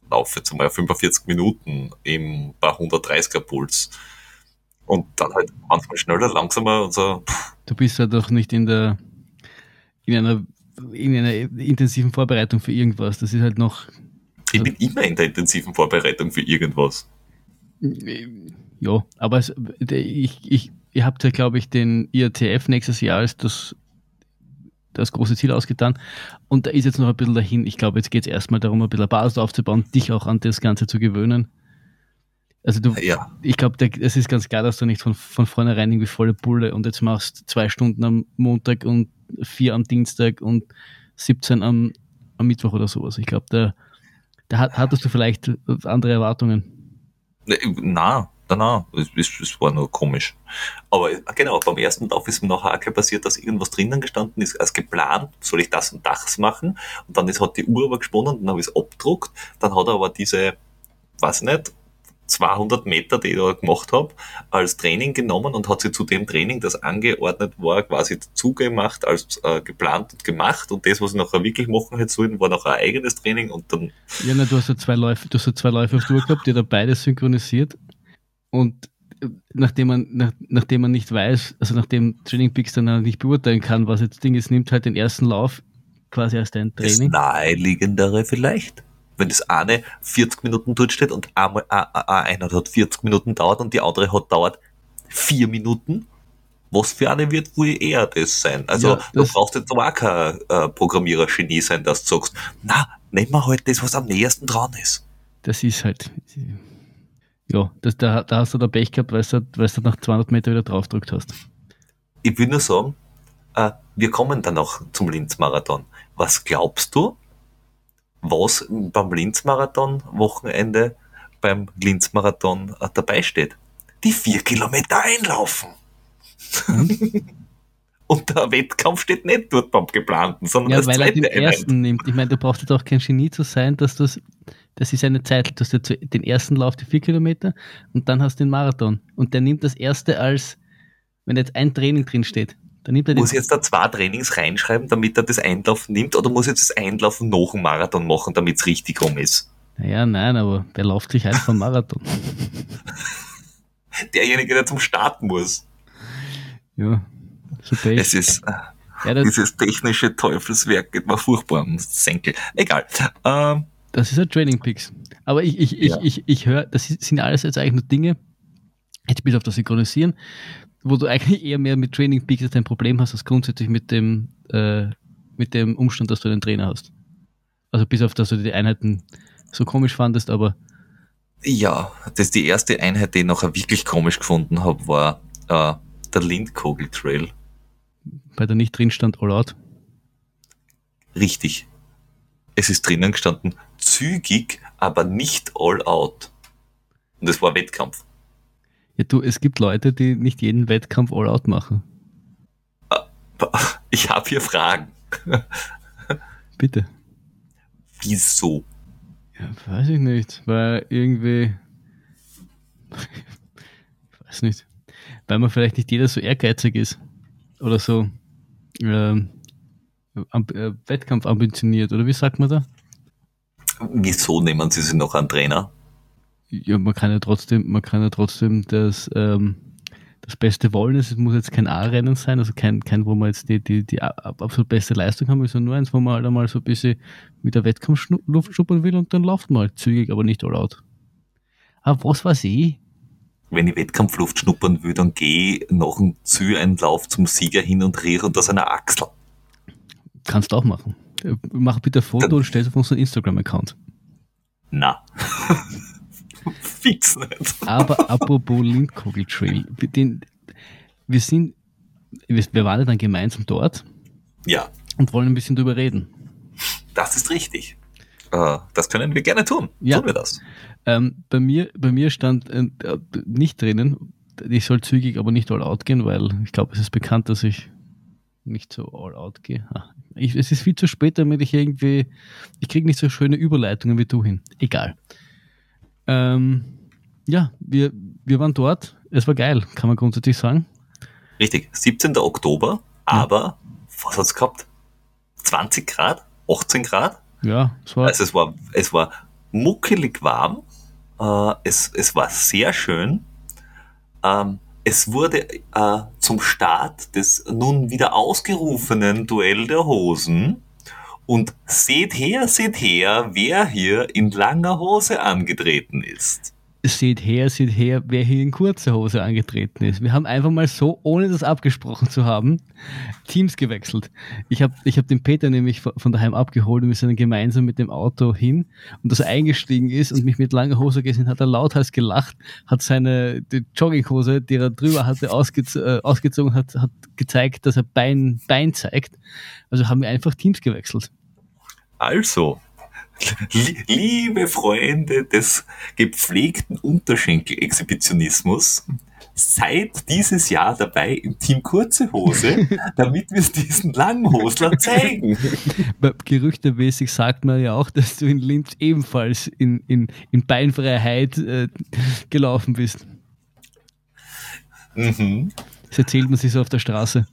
laufe jetzt mal 45 Minuten im paar 130er Puls. Und dann halt manchmal schneller, langsamer und so, pff, Du bist ja doch nicht in der in einer in einer intensiven Vorbereitung für irgendwas. Das ist halt noch ich bin immer in der intensiven Vorbereitung für irgendwas. Ja, aber es, ich, ich, ihr habt ja, glaube ich, den IATF nächstes Jahr als das, das große Ziel ausgetan. Und da ist jetzt noch ein bisschen dahin. Ich glaube, jetzt geht es erstmal darum, ein bisschen Basis aufzubauen, dich auch an das Ganze zu gewöhnen. Also du, Ja, ich glaube, es ist ganz klar, dass du nicht von, von vornherein irgendwie volle Pulle und jetzt machst zwei Stunden am Montag und vier am Dienstag und 17 am, am Mittwoch oder sowas. Ich glaube, da, da hat- hattest du vielleicht andere Erwartungen. Na, na, na, es, es, war nur komisch. Aber äh, genau, beim ersten Lauf ist mir nachher auch passiert, dass irgendwas drinnen gestanden ist, als geplant, soll ich das und das machen? Und dann ist, hat die Uhr aber gesponnen, dann habe ich es abgedruckt, dann hat er aber diese, weiß nicht, 200 Meter, die ich da gemacht habe, als Training genommen und hat sie zu dem Training, das angeordnet war, quasi zugemacht, als äh, geplant und gemacht. Und das, was ich nachher wirklich machen hätte sollen, war noch ein eigenes Training und dann Ja, na, du hast ja zwei Läufe, du hast ja zwei Läufe auf Tour gehabt, die da beide synchronisiert. Und äh, nachdem man, nach, nachdem man nicht weiß, also nachdem Training Peaks dann auch nicht beurteilen kann, was jetzt Ding ist, nimmt halt den ersten Lauf quasi als dein Das Training. naheliegendere vielleicht. Wenn das eine 40 Minuten dort steht und einmal a- a- einer hat 40 Minuten dauert und die andere hat dauert 4 Minuten, was für eine wird wohl eher das sein? Also Ja, du das- brauchst jetzt aber auch kein äh, Programmierer-Genie sein, dass du sagst, na, nehmen wir halt das, was am nächsten dran ist. Das ist halt, ja, das, da, da hast du da Pech gehabt, weil du, weil du nach 200 Meter wieder draufgedrückt hast. Ich will nur sagen, äh, wir kommen dann noch zum Linz-Marathon. Was glaubst du, was beim Linz-Marathon-Wochenende beim Linz-Marathon äh, dabei steht? Die vier Kilometer einlaufen. Und der Wettkampf steht nicht dort beim geplanten, sondern Ja, als weil er zweite den Einheit. ersten nimmt. Ich meine, du brauchst jetzt auch kein Genie zu sein, dass das, das ist eine Zeit, du hast ja zu- den ersten Lauf die vier Kilometer und dann hast du den Marathon. Und der nimmt das erste als, wenn jetzt ein Training drin steht, dann nimmt er den Muss ich jetzt da zwei Trainings reinschreiben, damit er das Einlaufen nimmt, oder muss ich jetzt das Einlaufen nach dem Marathon machen, damit es richtig rum ist? Naja, nein, aber der läuft sich ein vom Marathon. Derjenige, der zum Starten muss. ja, so. Es ist, Ja, dieses technische Teufelswerk geht mir furchtbar am Senkel. Egal. Ähm, das ist ein Training Picks. Aber ich, ich, ich, Ja. ich, ich höre, das ist- sind alles jetzt eigentlich nur Dinge, jetzt bis auf das Synchronisieren, wo du eigentlich eher mehr mit Training Peaks jetzt ein Problem hast, als grundsätzlich mit dem, äh, mit dem Umstand, dass du einen Trainer hast. Also bis auf, dass du die Einheiten so komisch fandest, aber ja, das die erste Einheit, die ich nachher wirklich komisch gefunden habe, war äh, der Lindkogel Trail. bei der nicht drin stand All Out. Richtig. Es ist drinnen gestanden, zügig, aber nicht all out. Und es war Wettkampf. Ja, du, es gibt Leute, die nicht jeden Wettkampf All Out machen. Ich habe hier Fragen. Bitte. Wieso? Ja, weiß ich nicht, weil irgendwie, ich weiß nicht, weil man vielleicht nicht jeder so ehrgeizig ist oder so ähm, amb äh, Wettkampf ambitioniert oder wie sagt man da? Wieso nehmen Sie sich noch einen Trainer? Ja, man kann ja trotzdem, man kann ja trotzdem das, ähm, das Beste wollen. Es muss jetzt kein A-Rennen sein, also kein, kein, wo man jetzt die, die, die absolut beste Leistung haben will, sondern nur eins, wo man halt einmal so ein bisschen mit der Wettkampfluft schnuppern will und dann läuft man halt zügig, aber nicht all out. Aber was weiß ich? Wenn ich Wettkampfluft schnuppern will, dann gehe nach dem Zieleinlauf zum Sieger hin und rieche unter seiner Achsel. Kannst du auch machen. Äh, Mach bitte ein Foto und stell es auf unseren Instagram-Account. Na. Fix nicht. Aber apropos Lindkogel Trail, den, wir sind, wir waren ja dann gemeinsam dort Ja, und wollen ein bisschen drüber reden. das ist richtig. Äh, das können wir gerne tun. Ja. Tun wir das. Ähm, bei, mir, bei mir stand äh, nicht drinnen, ich soll zügig, aber nicht all out gehen, weil ich glaube, es ist bekannt, dass ich nicht so all out gehe. Ich, es ist viel zu spät, damit ich irgendwie, ich kriege nicht so schöne Überleitungen wie du hin. Egal. Ähm, ja, wir, wir waren dort. Es war geil, kann man grundsätzlich sagen. Richtig. 17. Oktober, aber was hat's gehabt? 20 Grad? 18 Grad? Ja, es war, Also es war, es war muckelig warm. Äh, es, es war sehr schön. Ähm, es wurde äh, zum Start des nun wieder ausgerufenen Duell der Hosen. Und seht her, seht her, wer hier in langer Hose angetreten ist. Seht her, seht her, wer hier in kurzer Hose angetreten ist. Wir haben einfach mal so, ohne das abgesprochen zu haben, Teams gewechselt. Ich habe ich hab den Peter nämlich von daheim abgeholt und wir sind gemeinsam mit dem Auto hin und dass er eingestiegen ist und mich mit langer Hose gesehen hat, er lauthals gelacht, hat seine die Jogginghose, die er drüber hatte, ausgez äh, ausgezogen hat, hat gezeigt, dass er Bein, Bein zeigt. Also haben wir einfach Teams gewechselt. Also, liebe Freunde des gepflegten Unterschenkel-Exhibitionismus, seid dieses Jahr dabei im Team Kurze Hose, damit wir es diesen Langhosler zeigen. Gerüchtemäßig sagt man ja auch, dass du in Linz ebenfalls in, in, in Beinfreiheit äh, gelaufen bist. Mhm. Das erzählt man sich so auf der Straße.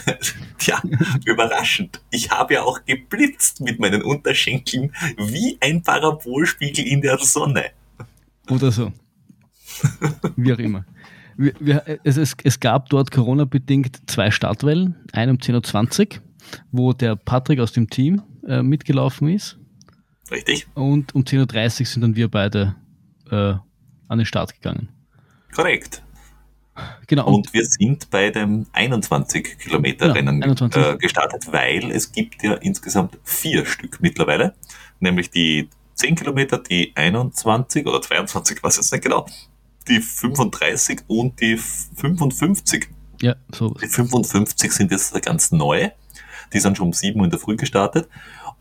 Tja, überraschend. Ich habe ja auch geblitzt mit meinen Unterschenkeln wie ein Parabolspiegel in der Sonne. Oder so. Wie auch immer. Wir, wir, es, es, es gab dort Corona-bedingt zwei Startwellen. Eine um 10.20 Uhr, wo der Patrick aus dem Team äh, mitgelaufen ist. Richtig? Und um 10.30 Uhr sind dann wir beide äh, an den Start gegangen. Korrekt. Genau. Und, wir sind bei dem 21 Kilometer Ja, Rennen 21. Äh, gestartet, weil es gibt ja insgesamt vier Stück mittlerweile, nämlich die 10 Kilometer, die 21 oder 22, weiß jetzt nicht genau, die 35 und die 55. ja, so. Die 55 sind jetzt ganz neu, die sind schon um 7 Uhr in der Früh gestartet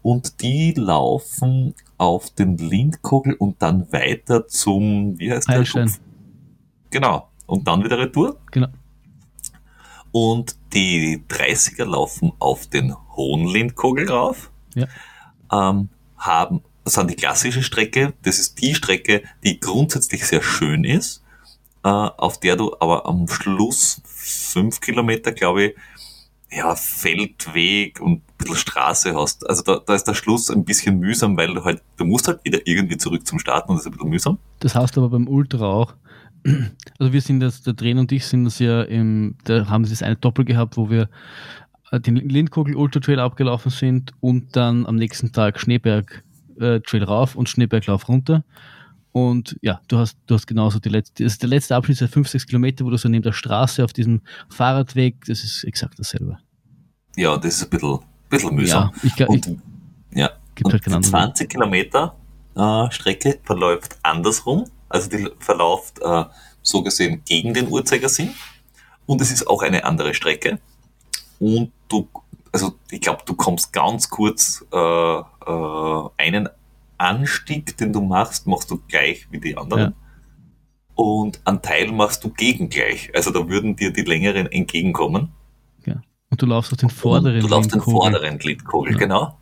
und die laufen auf den Lindkogel und dann weiter zum, wie heißt Heilstein. der? Genau. Und dann wieder Retour. Genau. Und die 30er laufen auf den Hohen Lindkogel rauf. Ja. Ähm, haben, sind die klassische Strecke. Das ist die Strecke, die grundsätzlich sehr schön ist, äh, auf der du aber am Schluss fünf Kilometer, glaube ich, ja, Feldweg und ein bisschen Straße hast. Also da, da ist der Schluss ein bisschen mühsam, weil du halt, du musst halt wieder irgendwie zurück zum Starten und das ist ein bisschen mühsam. Das heißt aber beim Ultra auch, also wir sind das, der Trainer und ich sind das ja im, da haben sie das eine Doppel gehabt, wo wir äh, den Lindkogel Ultra Trail abgelaufen sind und dann am nächsten Tag Schneeberg äh, Trail rauf und Schneeberglauf runter. Und ja, du hast, du hast genauso die letzte, das ist der letzte Abschnitt, der 5, 6 Kilometer, wo du so neben der Straße auf diesem Fahrradweg, das ist exakt dasselbe. Ja, das ist ein bisschen, bisschen mühsam. Ja, ich, glaub, und, ich, ja. gibt und halt die anderen. 20 Kilometer äh, Strecke verläuft andersrum. Also die verläuft äh, so gesehen gegen den Uhrzeigersinn. Und es ist auch eine andere Strecke. Und du, also ich glaube, du kommst ganz kurz äh, äh, einen Anstieg, den du machst, machst du gleich wie die anderen. Ja. Und einen Teil machst du gegengleich. Also da würden dir die längeren entgegenkommen. Und du laufst auf den vorderen Und du laufst den vorderen Gliedkogel, Ja. genau.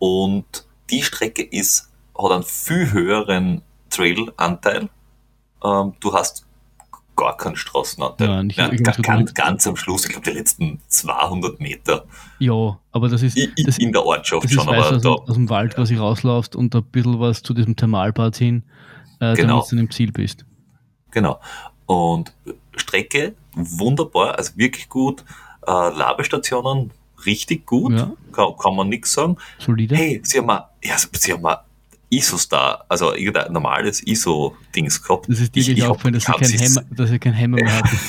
Und die Strecke ist, hat einen viel höheren Trail-Anteil. Ähm, du hast gar keinen Straßenanteil. Ja, nicht Ja, ganz, mit- ganz am Schluss, ich glaube, die letzten 200 Meter Ja, aber das ist, i- i- das, in der Ortschaft schon, weißt, aber aus, da, dem- aus dem Wald quasi rauslaufst und ein bisschen was zu diesem Thermalbad hin, äh, Genau. damit du im Ziel bist. genau. Und Strecke, wunderbar, also wirklich gut. Äh, Labestationen, richtig gut, Ja. kann, kann man nichts sagen. Solide. Hey, sie haben mal, ja, sie haben mal ISO-Star, also irgendein normales ISO-Dings gehabt. Das ist dir Ich- gleich ich hab- dass ich Hämmer, dass sie kein Hämmer mehr hatten.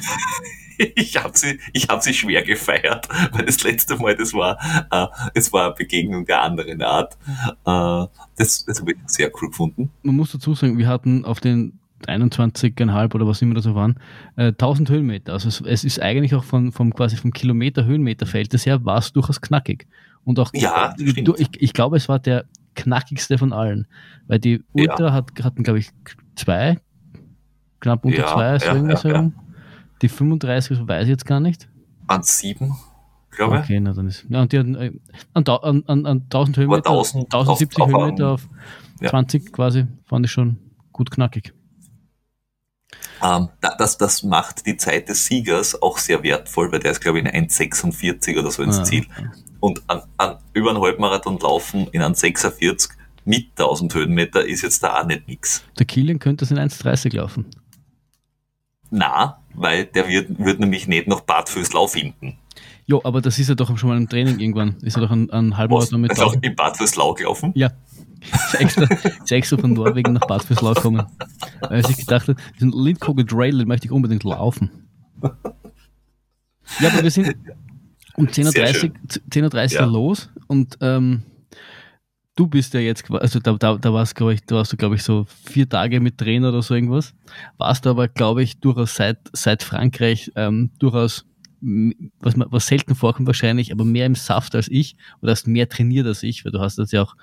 Ich habe sie, ich hab sie schwer gefeiert, weil das letzte Mal, das war, äh, es war eine Begegnung der anderen Art. Äh, das das habe ich sehr cool gefunden. Man muss dazu sagen, wir hatten auf den 21,5 oder was immer das so waren, äh, 1000 Höhenmeter. Also es, es ist eigentlich auch von, vom quasi vom Kilometer Höhenmeterverhältnis her war es durchaus knackig. Und auch, Ja, stimmt. du, ich, ich glaube, es war der knackigste von allen. Weil die Ultra hat, hatten, glaube ich, zwei, knapp unter Ja, zwei, so ja, irgendwie ja, so rum. Die 35 weiß ich jetzt gar nicht. An sieben, glaube ich. Okay, na dann ist. Ja, und die hatten äh, an, an, an, an 1000 Höhenmeter, 1000 1070 auf- auf Höhenmeter auf ja. 20 quasi, fand ich schon gut knackig. Ähm, da- das, das macht die Zeit des Siegers auch sehr wertvoll, weil der ist, glaube ich, in 1,46 oder so ins Ah, Ziel. Und an, an über einen Halbmarathon laufen in 1,46 mit 1000 Höhenmeter ist jetzt da auch nicht nix. Der Kilian könnte es in 1,30 laufen. Na, weil der wird, wird nämlich nicht noch Bad Vöslau finden. Jo, aber das ist ja doch schon mal im Training irgendwann. Ist ja doch ein, ein Halbmarathon mit ist auch 1000. in Bad Vöslau gelaufen? Ja. Ist extra, ist extra von Norwegen nach Bad Fürslau gekommen. Weil sich gedacht hat, diesen Lindkogel Trail, den möchte ich unbedingt laufen. Ja, aber wir sind um 10.30 Sehr Uhr, schön. 10.30 Uhr Ja. los und ähm, du bist ja jetzt, also da, da, da warst, ich, da warst du, glaube ich, so vier Tage mit Trainer oder so irgendwas. Warst du aber, glaube ich, durchaus seit, seit Frankreich ähm, durchaus, was, man- was selten vorkommt wahrscheinlich, aber mehr im Saft als ich oder hast mehr trainiert als ich, weil du hast jetzt ja auch,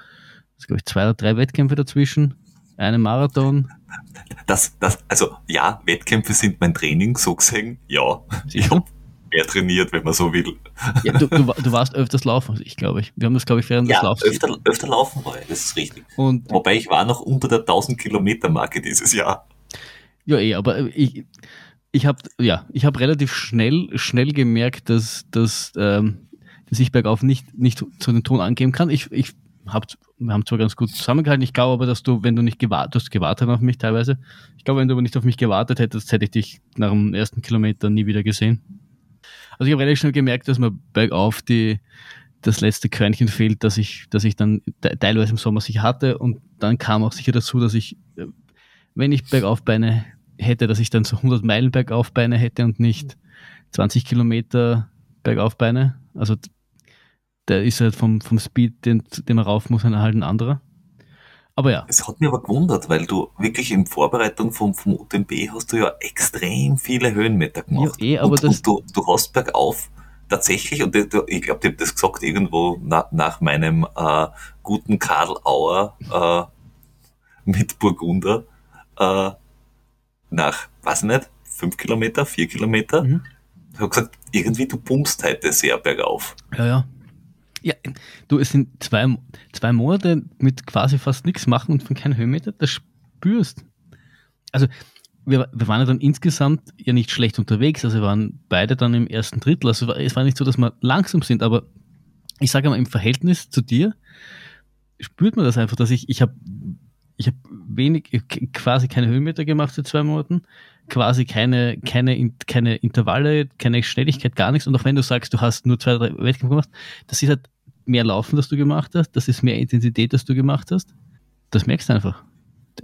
glaube ich, zwei oder drei Wettkämpfe dazwischen, einen Marathon. Das, das, also ja, Wettkämpfe sind mein Training, so gesehen, ja. Ich habe mehr trainiert, wenn man so will. Ja, du, du, du warst öfters laufen als ich, glaube ich. Wir haben das, glaube ich, während des Ja, Laufs. öfter, öfter laufen war ich, das ist richtig. Und Wobei ich war noch unter der 1000 Kilometer Marke dieses Jahr. Ja, eh, aber ich, ich habe ja, ich habe relativ schnell, schnell gemerkt, dass, dass, ähm, dass ich bergauf nicht, nicht zu den Ton angeben kann. Ich, ich hab, wir haben zwar ganz gut zusammengehalten, ich glaube aber, dass du, wenn du nicht gewartet, hast gewartet auf mich teilweise. Ich glaube, wenn du aber nicht auf mich gewartet hättest, hätte ich dich nach dem ersten Kilometer nie wieder gesehen. Also ich habe relativ schnell gemerkt, dass mir bergauf die, das letzte Körnchen fehlt, dass ich, dass ich dann te- teilweise im Sommer sicher hatte und dann kam auch sicher dazu, dass ich, äh, wenn ich Bergaufbeine hätte, dass ich dann so 100 Meilen Bergaufbeine hätte und nicht 20 Kilometer Bergaufbeine. Also d- der ist halt vom, vom Speed, den, den man rauf muss, halt ein anderer. Aber ja, Es hat mich aber gewundert, weil du wirklich in Vorbereitung vom, vom UTMB hast du ja extrem viele Höhenmeter gemacht. Ja, eh, aber und, das- und du, du hast bergauf tatsächlich, und ich glaube, ich habe das gesagt irgendwo na, nach meinem äh, guten Karl Auer äh, mit Burgunder äh, nach, weiß ich nicht, fünf Kilometer, vier Kilometer, Mhm. Ich habe gesagt, irgendwie du pumpst heute sehr bergauf. Ja, ja. Ja, du, es sind zwei, zwei Monate mit quasi fast nichts machen und von keinem Höhenmeter, das spürst. Also, wir, wir waren ja dann insgesamt ja nicht schlecht unterwegs, also wir waren beide dann im ersten Drittel. Also es war nicht so, dass wir langsam sind, aber ich sage mal, im Verhältnis zu dir spürt man das einfach, dass ich, ich habe ich hab wenig, quasi keine Höhenmeter gemacht seit zwei Monaten, quasi keine, keine, keine Intervalle, keine Schnelligkeit, gar nichts. Und auch wenn du sagst, du hast nur zwei, drei Wettkämpfe gemacht, das ist halt mehr Laufen, das du gemacht hast, das ist mehr Intensität, das du gemacht hast. Das merkst du einfach.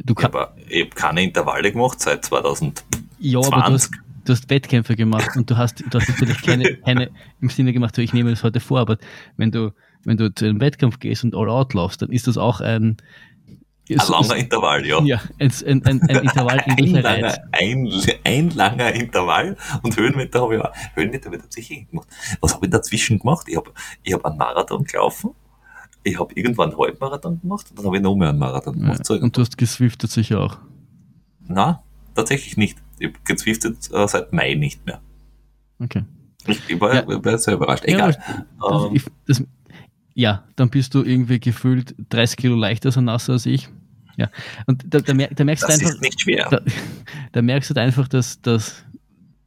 Du ja, aber ich habe keine Intervalle gemacht seit 2020. Ja, aber du hast, du hast Wettkämpfe gemacht und du hast, du hast natürlich keine, keine im Sinne gemacht, so ich nehme das heute vor, aber wenn du, wenn du zu einem Wettkampf gehst und all out laufst, dann ist das auch ein, ein langer Intervall, ja. Ja, ein, ein, ein, ein Intervall ein, langer, ein, ein langer Intervall und Höhenmeter habe ich auch, Höhenmeter habe ich tatsächlich gemacht. Was habe ich dazwischen gemacht? Ich habe ich hab einen Marathon gelaufen, ich habe irgendwann einen Halbmarathon gemacht und dann habe ich noch mehr einen Marathon gemacht. Ja, und du hast geswiftet sicher auch? Na, tatsächlich nicht. Ich habe gezwiftet äh, seit Mai nicht mehr. Okay. Ich, ich war, ja. war sehr überrascht. Egal. Ja, ähm, ich, das, ja, dann bist du irgendwie gefühlt 30 Kilo leichter so nasser als ich. Ja. Und da, da, da merkst das du einfach. Ist nicht schwer. Da, da merkst du einfach, dass, dass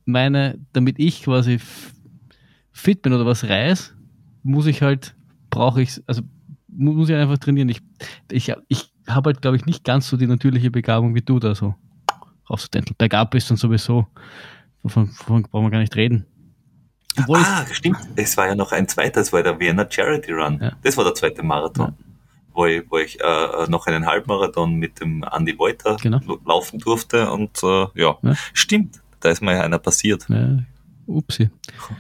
meine, damit ich quasi fit bin oder was reiß, muss ich halt, brauche ich, also muss ich einfach trainieren. Ich, ich, ich habe halt, glaube ich, nicht ganz so die natürliche Begabung wie du da so rauszudenteln. Bergab ist dann sowieso, davon, davon brauchen wir gar nicht reden. Obwohl ah, stimmt. Es war ja noch ein zweiter, es war der Vienna Charity Run. Ja. Das war der zweite Marathon. Ja. Wo ich, wo ich äh, noch einen Halbmarathon mit dem Andy Wolter genau. laufen durfte und äh, ja. ja. stimmt, da ist mir ja einer passiert. Ja. Upsi.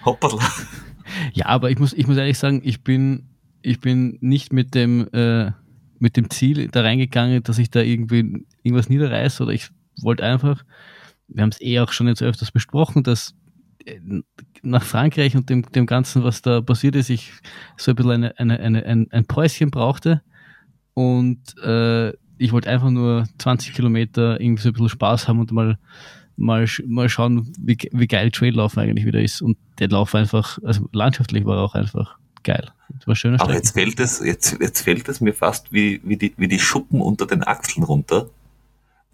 Hoppala. Ja, aber ich muss, ich muss ehrlich sagen, ich bin, ich bin nicht mit dem, äh, mit dem Ziel da reingegangen, dass ich da irgendwie irgendwas niederreiße oder ich wollte einfach, wir haben es eh auch schon jetzt öfters besprochen, dass äh, nach Frankreich und dem, dem Ganzen, was da passiert ist, ich so ein bisschen eine, eine, eine, ein, ein Päuschen brauchte und äh, ich wollte einfach nur 20 Kilometer irgendwie so ein bisschen Spaß haben und mal mal, mal schauen, wie, wie geil Traillaufen eigentlich wieder ist. Und der Lauf einfach, also landschaftlich war auch einfach geil. Das war schöner Aber jetzt fällt es, jetzt, jetzt fällt es mir fast wie, wie, die, wie die Schuppen unter den Achseln runter.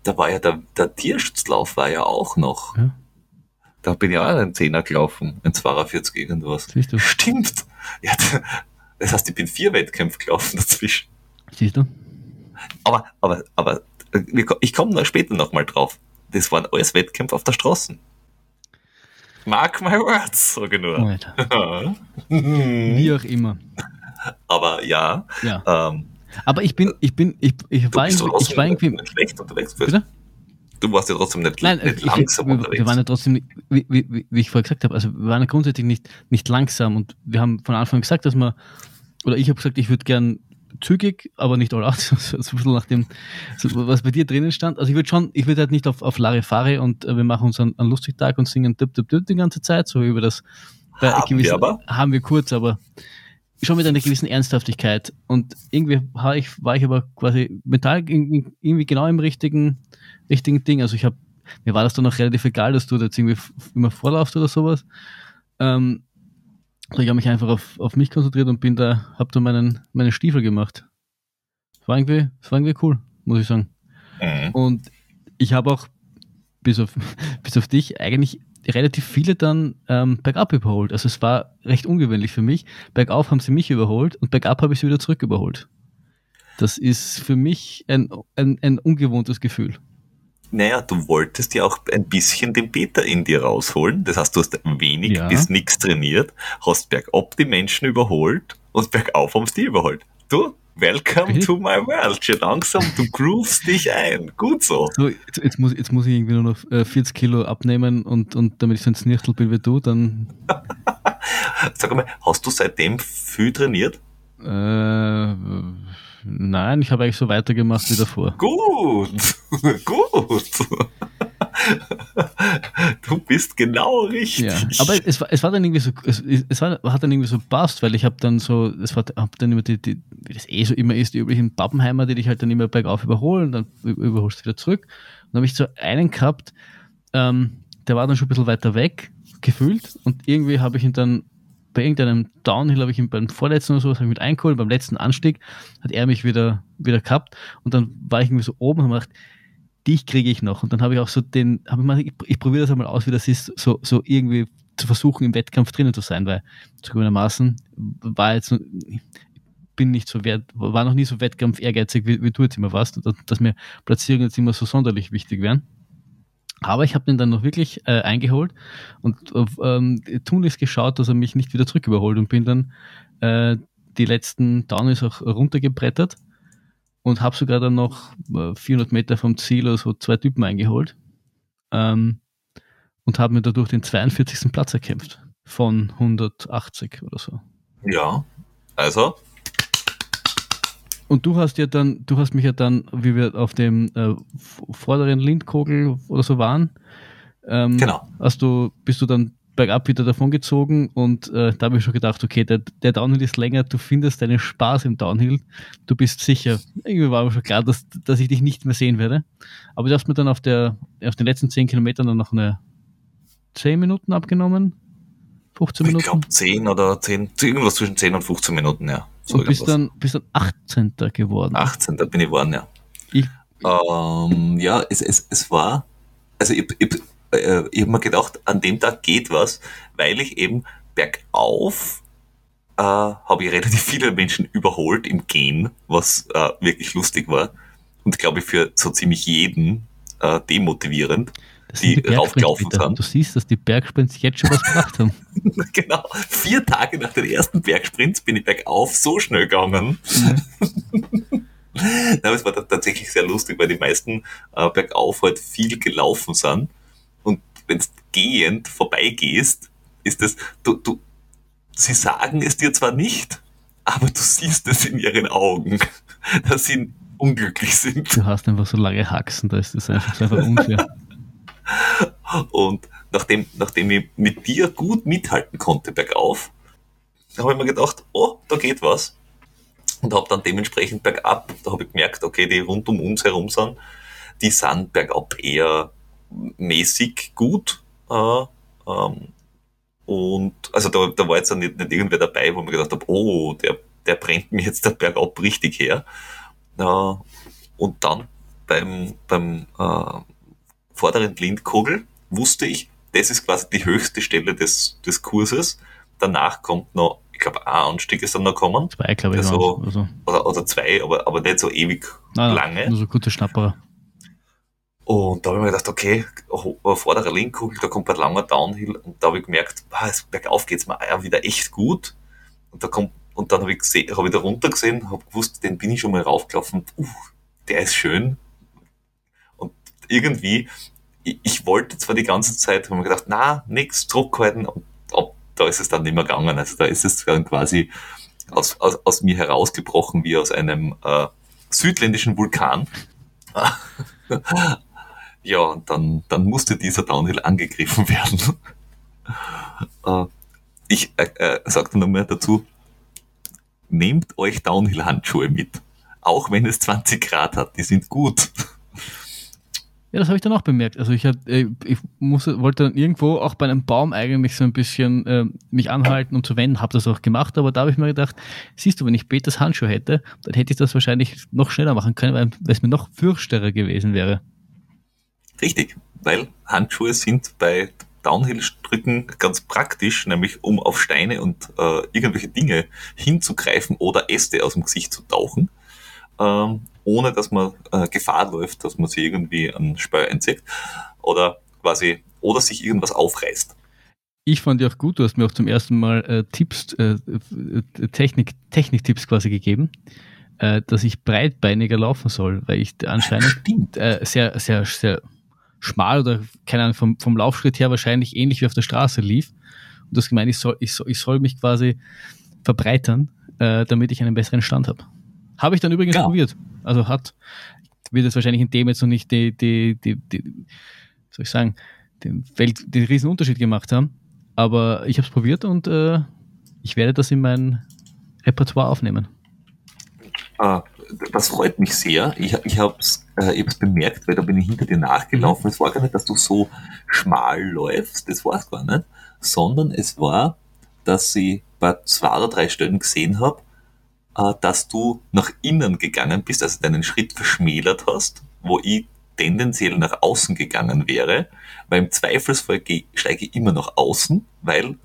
Da war ja der, der Tierschutzlauf war ja auch noch. Ja. Da bin ich auch einen Zehner gelaufen, ein 42 irgendwas. Siehst du? Stimmt. Ja, das heißt, ich bin vier Wettkämpfe gelaufen dazwischen. Siehst du? Aber, aber, aber, ich komme da später nochmal drauf. Das waren alles Wettkämpfe auf der Straße. Mark my words, so genau. Alter. Wie auch immer. Aber ja. ja. Ähm, aber ich bin, ich bin, ich, ich war irgendwie, ich war irgendwie schlecht unterwegs. Bitte? Du warst ja trotzdem nicht, Nein, nicht ich, langsam wir, unterwegs. Wir waren ja trotzdem, wie, wie, wie ich vorher gesagt habe, also wir waren ja grundsätzlich nicht, nicht langsam und wir haben von Anfang gesagt, dass wir, oder ich habe gesagt, ich würde gern zügig, aber nicht all out, so, so ein bisschen nach dem, was bei dir drinnen stand. Also ich würde schon, ich würde halt nicht auf, auf Larifari und äh, wir machen uns einen, einen Lustigtag und singen dip, dip, dip die ganze Zeit, so über das, bei haben gewissen, wir aber? Haben wir kurz, aber schon mit einer gewissen Ernsthaftigkeit. Und irgendwie war ich, war ich aber quasi mental irgendwie genau im richtigen, richtigen Ding. Also ich habe, mir war das dann auch relativ egal, dass du da jetzt irgendwie immer vorlaufst oder sowas. Ähm, also ich habe mich einfach auf, auf mich konzentriert und bin da, habe da meinen, meinen Stiefel gemacht. Das war irgendwie, das war irgendwie cool, muss ich sagen. Mhm. Und ich habe auch bis auf, bis auf dich eigentlich relativ viele dann ähm, bergab überholt. Also es war recht ungewöhnlich für mich. Bergauf haben sie mich überholt und bergab habe ich sie wieder zurück überholt. Das ist für mich ein, ein, ein ungewohntes Gefühl. Naja, du wolltest ja auch ein bisschen den Peter in dir rausholen. Das heißt, du hast wenig ja. bis nichts trainiert, hast bergab die Menschen überholt und bergauf haben sie die überholt. Du, welcome Bitte? to my world. Schon langsam, du groovst dich ein. Gut so. so jetzt, jetzt, muss, jetzt muss ich irgendwie nur noch 40 äh, Kilo abnehmen und, und damit ich so ein Snirchtel bin wie du, dann... Sag mal, hast du seitdem viel trainiert? Äh Nein, ich habe eigentlich so weitergemacht wie davor. Gut, gut. Du bist genau richtig. Ja, aber es war, es war dann irgendwie so, es, es war, hat dann irgendwie so passt, weil ich habe dann so, es war, hab dann immer die, die, wie das eh so immer ist, die üblichen Pappenheimer, die dich halt dann immer bergauf überholen, dann überholst du wieder zurück. Und dann habe ich so einen gehabt, ähm, der war dann schon ein bisschen weiter weg gefühlt und irgendwie habe ich ihn dann bei irgendeinem Downhill habe ich ihn beim vorletzten oder so, habe ich mit eingeholt, beim letzten Anstieg hat er mich wieder, wieder gehabt und dann war ich irgendwie so oben und habe gedacht, dich kriege ich noch. Und dann habe ich auch so den, habe ich mal, ich, ich probiere das einmal aus, wie das ist, so, so irgendwie zu versuchen, im Wettkampf drinnen zu sein, weil zugegebenermaßen war jetzt, bin nicht so wert, war noch nie so Wettkampf ehrgeizig, wie, wie du jetzt immer warst, dass mir Platzierungen jetzt immer so sonderlich wichtig wären. Aber ich habe den dann noch wirklich äh, eingeholt und ähm, tunlichst geschaut, dass er mich nicht wieder zurück überholt und bin dann äh, die letzten Downs auch runtergebrettert und habe sogar dann noch 400 äh, Meter vom Ziel oder so zwei Typen eingeholt ähm, und habe mir dadurch den 42. Platz erkämpft von 180 oder so. Ja, also und du hast ja dann, du hast mich ja dann, wie wir auf dem äh, vorderen Lindkogel oder so waren, ähm, genau. hast du, bist du dann bergab wieder davon gezogen und äh, da habe ich schon gedacht, okay, der, der Downhill ist länger, du findest deinen Spaß im Downhill, du bist sicher. Irgendwie war mir schon klar, dass, dass ich dich nicht mehr sehen werde. Aber du hast mir dann auf, der, auf den letzten 10 Kilometern dann noch eine 10 Minuten abgenommen. 15 Minuten? Ich glaube 10 oder 10, irgendwas zwischen 10 und 15 Minuten, ja. So und bist dann, bist dann 18. geworden. 18. bin ich geworden, ja. Ich, ähm, ja, es, es, es war, also ich, ich, äh, ich habe mir gedacht, an dem Tag geht was, weil ich eben bergauf äh, habe ich relativ viele Menschen überholt im Gehen, was äh, wirklich lustig war. Und glaube ich für so ziemlich jeden äh, demotivierend die, die raufgelaufen sind. Du siehst, dass die Bergsprints jetzt schon was gemacht haben. genau. Vier Tage nach den ersten Bergsprints bin ich bergauf so schnell gegangen. Mhm. Aber es war tatsächlich sehr lustig, weil die meisten äh, bergauf halt viel gelaufen sind. Und wenn du gehend vorbeigehst, ist das, du, du, sie sagen es dir zwar nicht, aber du siehst es in ihren Augen, dass sie unglücklich sind. Du hast einfach so lange Haxen, da ist das einfach, einfach unfair. Und nachdem, nachdem ich mit dir gut mithalten konnte bergauf, habe ich mir gedacht, oh, da geht was. Und habe dann dementsprechend bergab, da habe ich gemerkt, okay, die rund um uns herum sind, die sind bergab eher mäßig gut. Äh, ähm, und also da, da war jetzt nicht, nicht irgendwer dabei, wo man gedacht habe, oh, der, der brennt mir jetzt der bergab richtig her. Äh, und dann beim, beim äh, vorderen Lindkogel wusste ich, das ist quasi die höchste Stelle des, des Kurses. Danach kommt noch, ich glaube, ein Anstieg ist dann noch kommen. Zwei, glaube ich. Also, also. Oder, oder zwei, aber, aber nicht so ewig nein, lange. Nur so gute Schnapperer. Und da habe ich mir gedacht, okay, vorderer Lindkugel, da kommt ein langer Downhill und da habe ich gemerkt, ah, bergauf geht's mir wieder echt gut. Und da kommt, und dann habe ich gesehen, habe ich da runter gesehen, habe gewusst, den bin ich schon mal raufgelaufen, uh, der ist schön, irgendwie, ich, ich wollte zwar die ganze Zeit, habe mir gedacht, na, nix, Druck halten, und ab, da ist es dann nicht mehr gegangen. Also da ist es dann quasi aus, aus, aus mir herausgebrochen wie aus einem äh, südländischen Vulkan. ja, und dann, dann musste dieser Downhill angegriffen werden. äh, ich äh, äh, sagte nur mehr dazu, nehmt euch Downhill-Handschuhe mit. Auch wenn es 20 Grad hat, die sind gut. Ja, das habe ich dann auch bemerkt. Also ich, hab, äh, ich muss, wollte dann irgendwo auch bei einem Baum eigentlich so ein bisschen äh, mich anhalten und zu wenden, habe das auch gemacht, aber da habe ich mir gedacht, siehst du, wenn ich Peters Handschuh hätte, dann hätte ich das wahrscheinlich noch schneller machen können, weil es mir noch fürchterer gewesen wäre. Richtig, weil Handschuhe sind bei Downhill-Strücken ganz praktisch, nämlich um auf Steine und äh, irgendwelche Dinge hinzugreifen oder Äste aus dem Gesicht zu tauchen. Ähm, ohne dass man äh, Gefahr läuft, dass man sich irgendwie an Spör einzieht oder quasi oder sich irgendwas aufreißt. Ich fand die auch gut, du hast mir auch zum ersten Mal äh, Tipps, äh, äh Technik, Techniktipps quasi gegeben, äh, dass ich breitbeiniger laufen soll, weil ich anscheinend äh, sehr, sehr, sehr schmal oder keine Ahnung, vom, vom Laufschritt her wahrscheinlich ähnlich wie auf der Straße lief. Und das gemeint, ich soll, ich soll, ich soll mich quasi verbreitern, damit ich einen besseren Stand habe. Habe ich dann übrigens ja. probiert. Also hat, wird es wahrscheinlich in dem jetzt noch nicht die, die, die, die soll ich sagen, den, Welt, den riesen Unterschied gemacht haben. Aber ich habe es probiert und äh, ich werde das in mein Repertoire aufnehmen. Ah, das freut mich sehr. Ich, ich habe es äh, bemerkt, weil da bin ich hinter dir nachgelaufen. Mhm. Es war gar nicht, dass du so schmal läufst, das war es gar nicht, sondern es war, dass ich bei zwei oder drei Stellen gesehen habe, dass du nach innen gegangen bist, also deinen Schritt verschmälert hast, wo ich tendenziell nach außen gegangen wäre, weil im Zweifelsfall steige ich immer nach außen, weil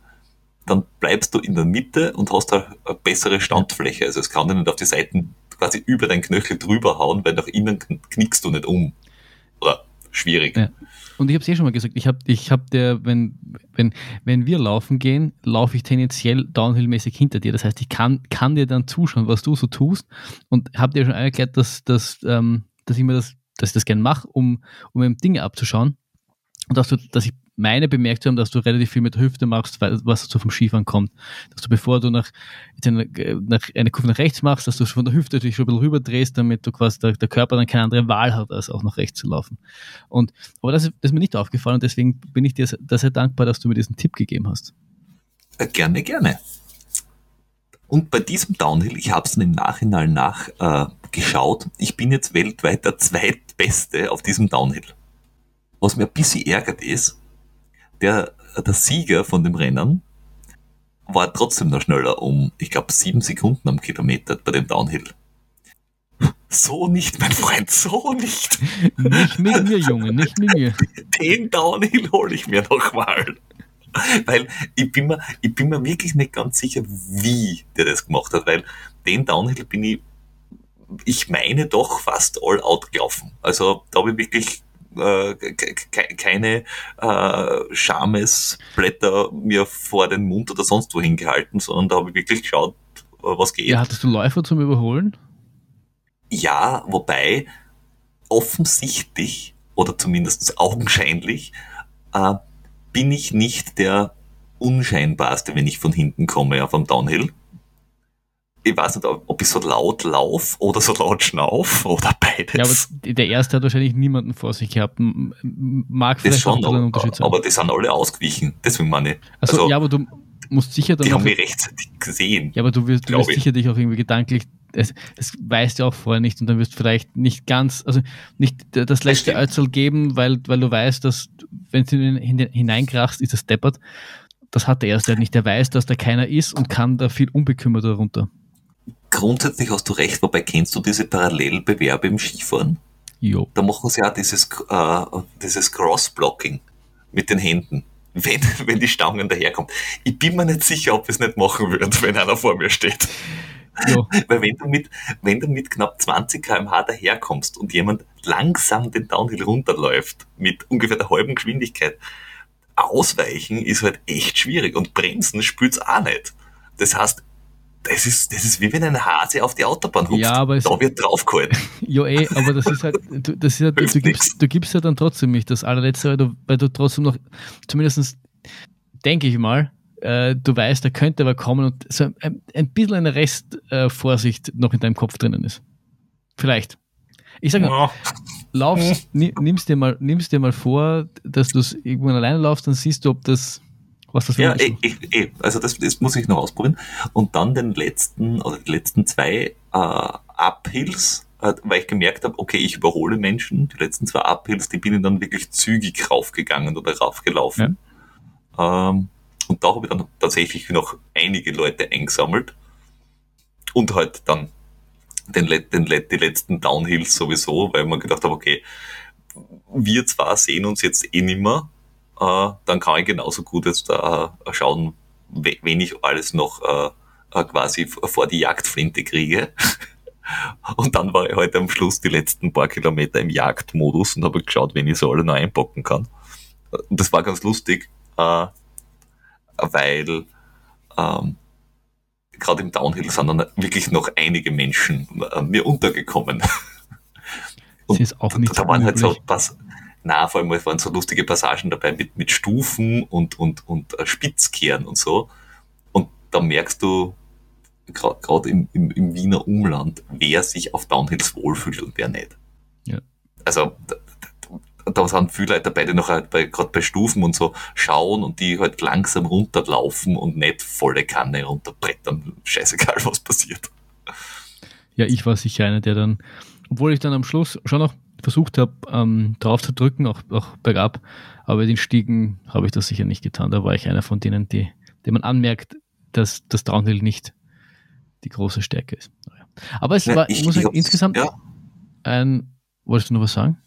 dann bleibst du in der Mitte und hast da eine bessere Standfläche. Also es kann dir nicht auf die Seiten quasi über dein Knöchel drüber hauen, weil nach innen knickst du nicht um. Schwierig. Ja. Und ich habe es eh schon mal gesagt, ich habe ich hab der, wenn, wenn, wenn wir laufen gehen, laufe ich tendenziell downhillmäßig hinter dir. Das heißt, ich kann, kann dir dann zuschauen, was du so tust und habe dir schon erklärt, dass, dass, ähm, dass ich mir das, dass ich das gerne mache, um, um eben Dinge abzuschauen. Und dass, du, dass ich meine bemerkt zu haben, dass du relativ viel mit der Hüfte machst, was so vom Skifahren kommt. Dass du, bevor du nach, nach eine Kurve nach rechts machst, dass du von der Hüfte natürlich schon ein bisschen rüber drehst, damit du quasi der, der Körper dann keine andere Wahl hat, als auch nach rechts zu laufen. Und, aber das, das ist mir nicht aufgefallen und deswegen bin ich dir sehr, dankbar, dass du mir diesen Tipp gegeben hast. Äh, gerne, gerne. Und bei diesem Downhill, ich habe es im Nachhinein nachgeschaut, äh, ich bin jetzt weltweit der zweitbeste auf diesem Downhill. Was mir ein bisschen ärgert ist, der, der Sieger von dem Rennen war trotzdem noch schneller um, ich glaube, sieben Sekunden am Kilometer bei dem Downhill. So nicht, mein Freund, so nicht. Nicht mit mir, Junge, nicht mit mir. Den Downhill hole ich mir nochmal. Weil ich bin, mir, ich bin mir wirklich nicht ganz sicher, wie der das gemacht hat, weil den Downhill bin ich, ich meine doch fast all out gelaufen. Also da habe ich wirklich äh, keine äh, Schamesblätter mir vor den Mund oder sonst wo hingehalten, sondern da habe ich wirklich geschaut, äh, was geht. Ja, hattest du Läufer zum Überholen? Ja, wobei offensichtlich oder zumindest augenscheinlich äh, bin ich nicht der unscheinbarste, wenn ich von hinten komme auf einem Downhill ich weiß nicht, ob ich so laut lauf oder so laut schnauf oder beides. Ja, aber der erste hat wahrscheinlich niemanden vor sich gehabt. Mag vielleicht das schon, auch einen Unterschied sein. Aber die sind alle ausgewichen, deswegen meine ich. Also, also ja, aber du musst sicher dann. Die haben mich rechtzeitig gesehen. Ja, aber du wirst, du wirst sicher dich auch irgendwie gedanklich, das, das weißt du auch vorher nicht und dann wirst du vielleicht nicht ganz, also nicht das letzte Ölzel geben, weil, weil du weißt, dass, wenn du hineinkrachst, ist es deppert. Das hat der erste halt nicht. Der weiß, dass da keiner ist und kann da viel unbekümmerter runter grundsätzlich hast du recht, wobei kennst du diese Parallelbewerbe im Skifahren? Jo. Da machen sie ja dieses, äh, dieses Cross-Blocking mit den Händen, wenn, wenn die Stangen daherkommen. Ich bin mir nicht sicher, ob wir es nicht machen würden, wenn einer vor mir steht. Jo. Weil wenn du mit, wenn du mit knapp 20 km/h daherkommst und jemand langsam den Downhill runterläuft, mit ungefähr der halben Geschwindigkeit, ausweichen ist halt echt schwierig und bremsen spürt's auch nicht. Das heißt, das ist, das ist wie wenn ein Hase auf die Autobahn hupft. Ja, aber da wird draufgehalten. ja, eh, aber das ist halt, du, das ist halt, du, gibst, du gibst ja dann trotzdem nicht das allerletzte, weil du, weil du trotzdem noch, zumindest denke ich mal, äh, du weißt, da könnte aber kommen und so ein, ein bisschen eine Restvorsicht äh, noch in deinem Kopf drinnen ist. Vielleicht. Ich sage mal, laufst, nimmst dir mal, nimmst dir mal vor, dass du es irgendwo alleine laufst, dann siehst du, ob das was das ja, eh, eh, eh, also das, das muss ich noch ausprobieren. Und dann den letzten, oder die letzten zwei äh, Uphills, äh, weil ich gemerkt habe, okay, ich überhole Menschen. Die letzten zwei Uphills, die bin ich dann wirklich zügig raufgegangen oder raufgelaufen. Ja. Ähm, und da habe ich dann tatsächlich noch einige Leute eingesammelt. Und halt dann den, den, die letzten Downhills sowieso, weil man gedacht habe, okay, wir zwar sehen uns jetzt eh nimmer, äh, dann kann ich genauso gut jetzt äh, schauen, wen ich alles noch äh, äh, quasi vor die Jagdflinte kriege. Und dann war ich heute am Schluss die letzten paar Kilometer im Jagdmodus und habe geschaut, wen ich so alle noch einpacken kann. Und das war ganz lustig, äh, weil ähm, gerade im Downhill sind dann wirklich noch einige Menschen äh, mir untergekommen. Und das ist auch nicht da waren halt so was, na, vor allem waren so lustige Passagen dabei mit, mit Stufen und, und, und äh, Spitzkehren und so. Und da merkst du, gerade im, im, im Wiener Umland, wer sich auf Downhills wohlfühlt und wer nicht. Ja. Also, da, da sind viele Leute dabei, die noch halt bei, gerade bei Stufen und so schauen und die halt langsam runterlaufen und nicht volle Kanne runterbrettern. Scheißegal, was passiert. Ja, ich war sicher einer, der dann, obwohl ich dann am Schluss schon noch versucht habe, ähm, drauf zu drücken, auch, auch bergab, aber den Stiegen habe ich das sicher nicht getan. Da war ich einer von denen, die, die man anmerkt, dass das Downhill nicht die große Stärke ist. Aber es ja, war, ich, ich muss sagen, insgesamt ja. ein, wolltest du noch was sagen?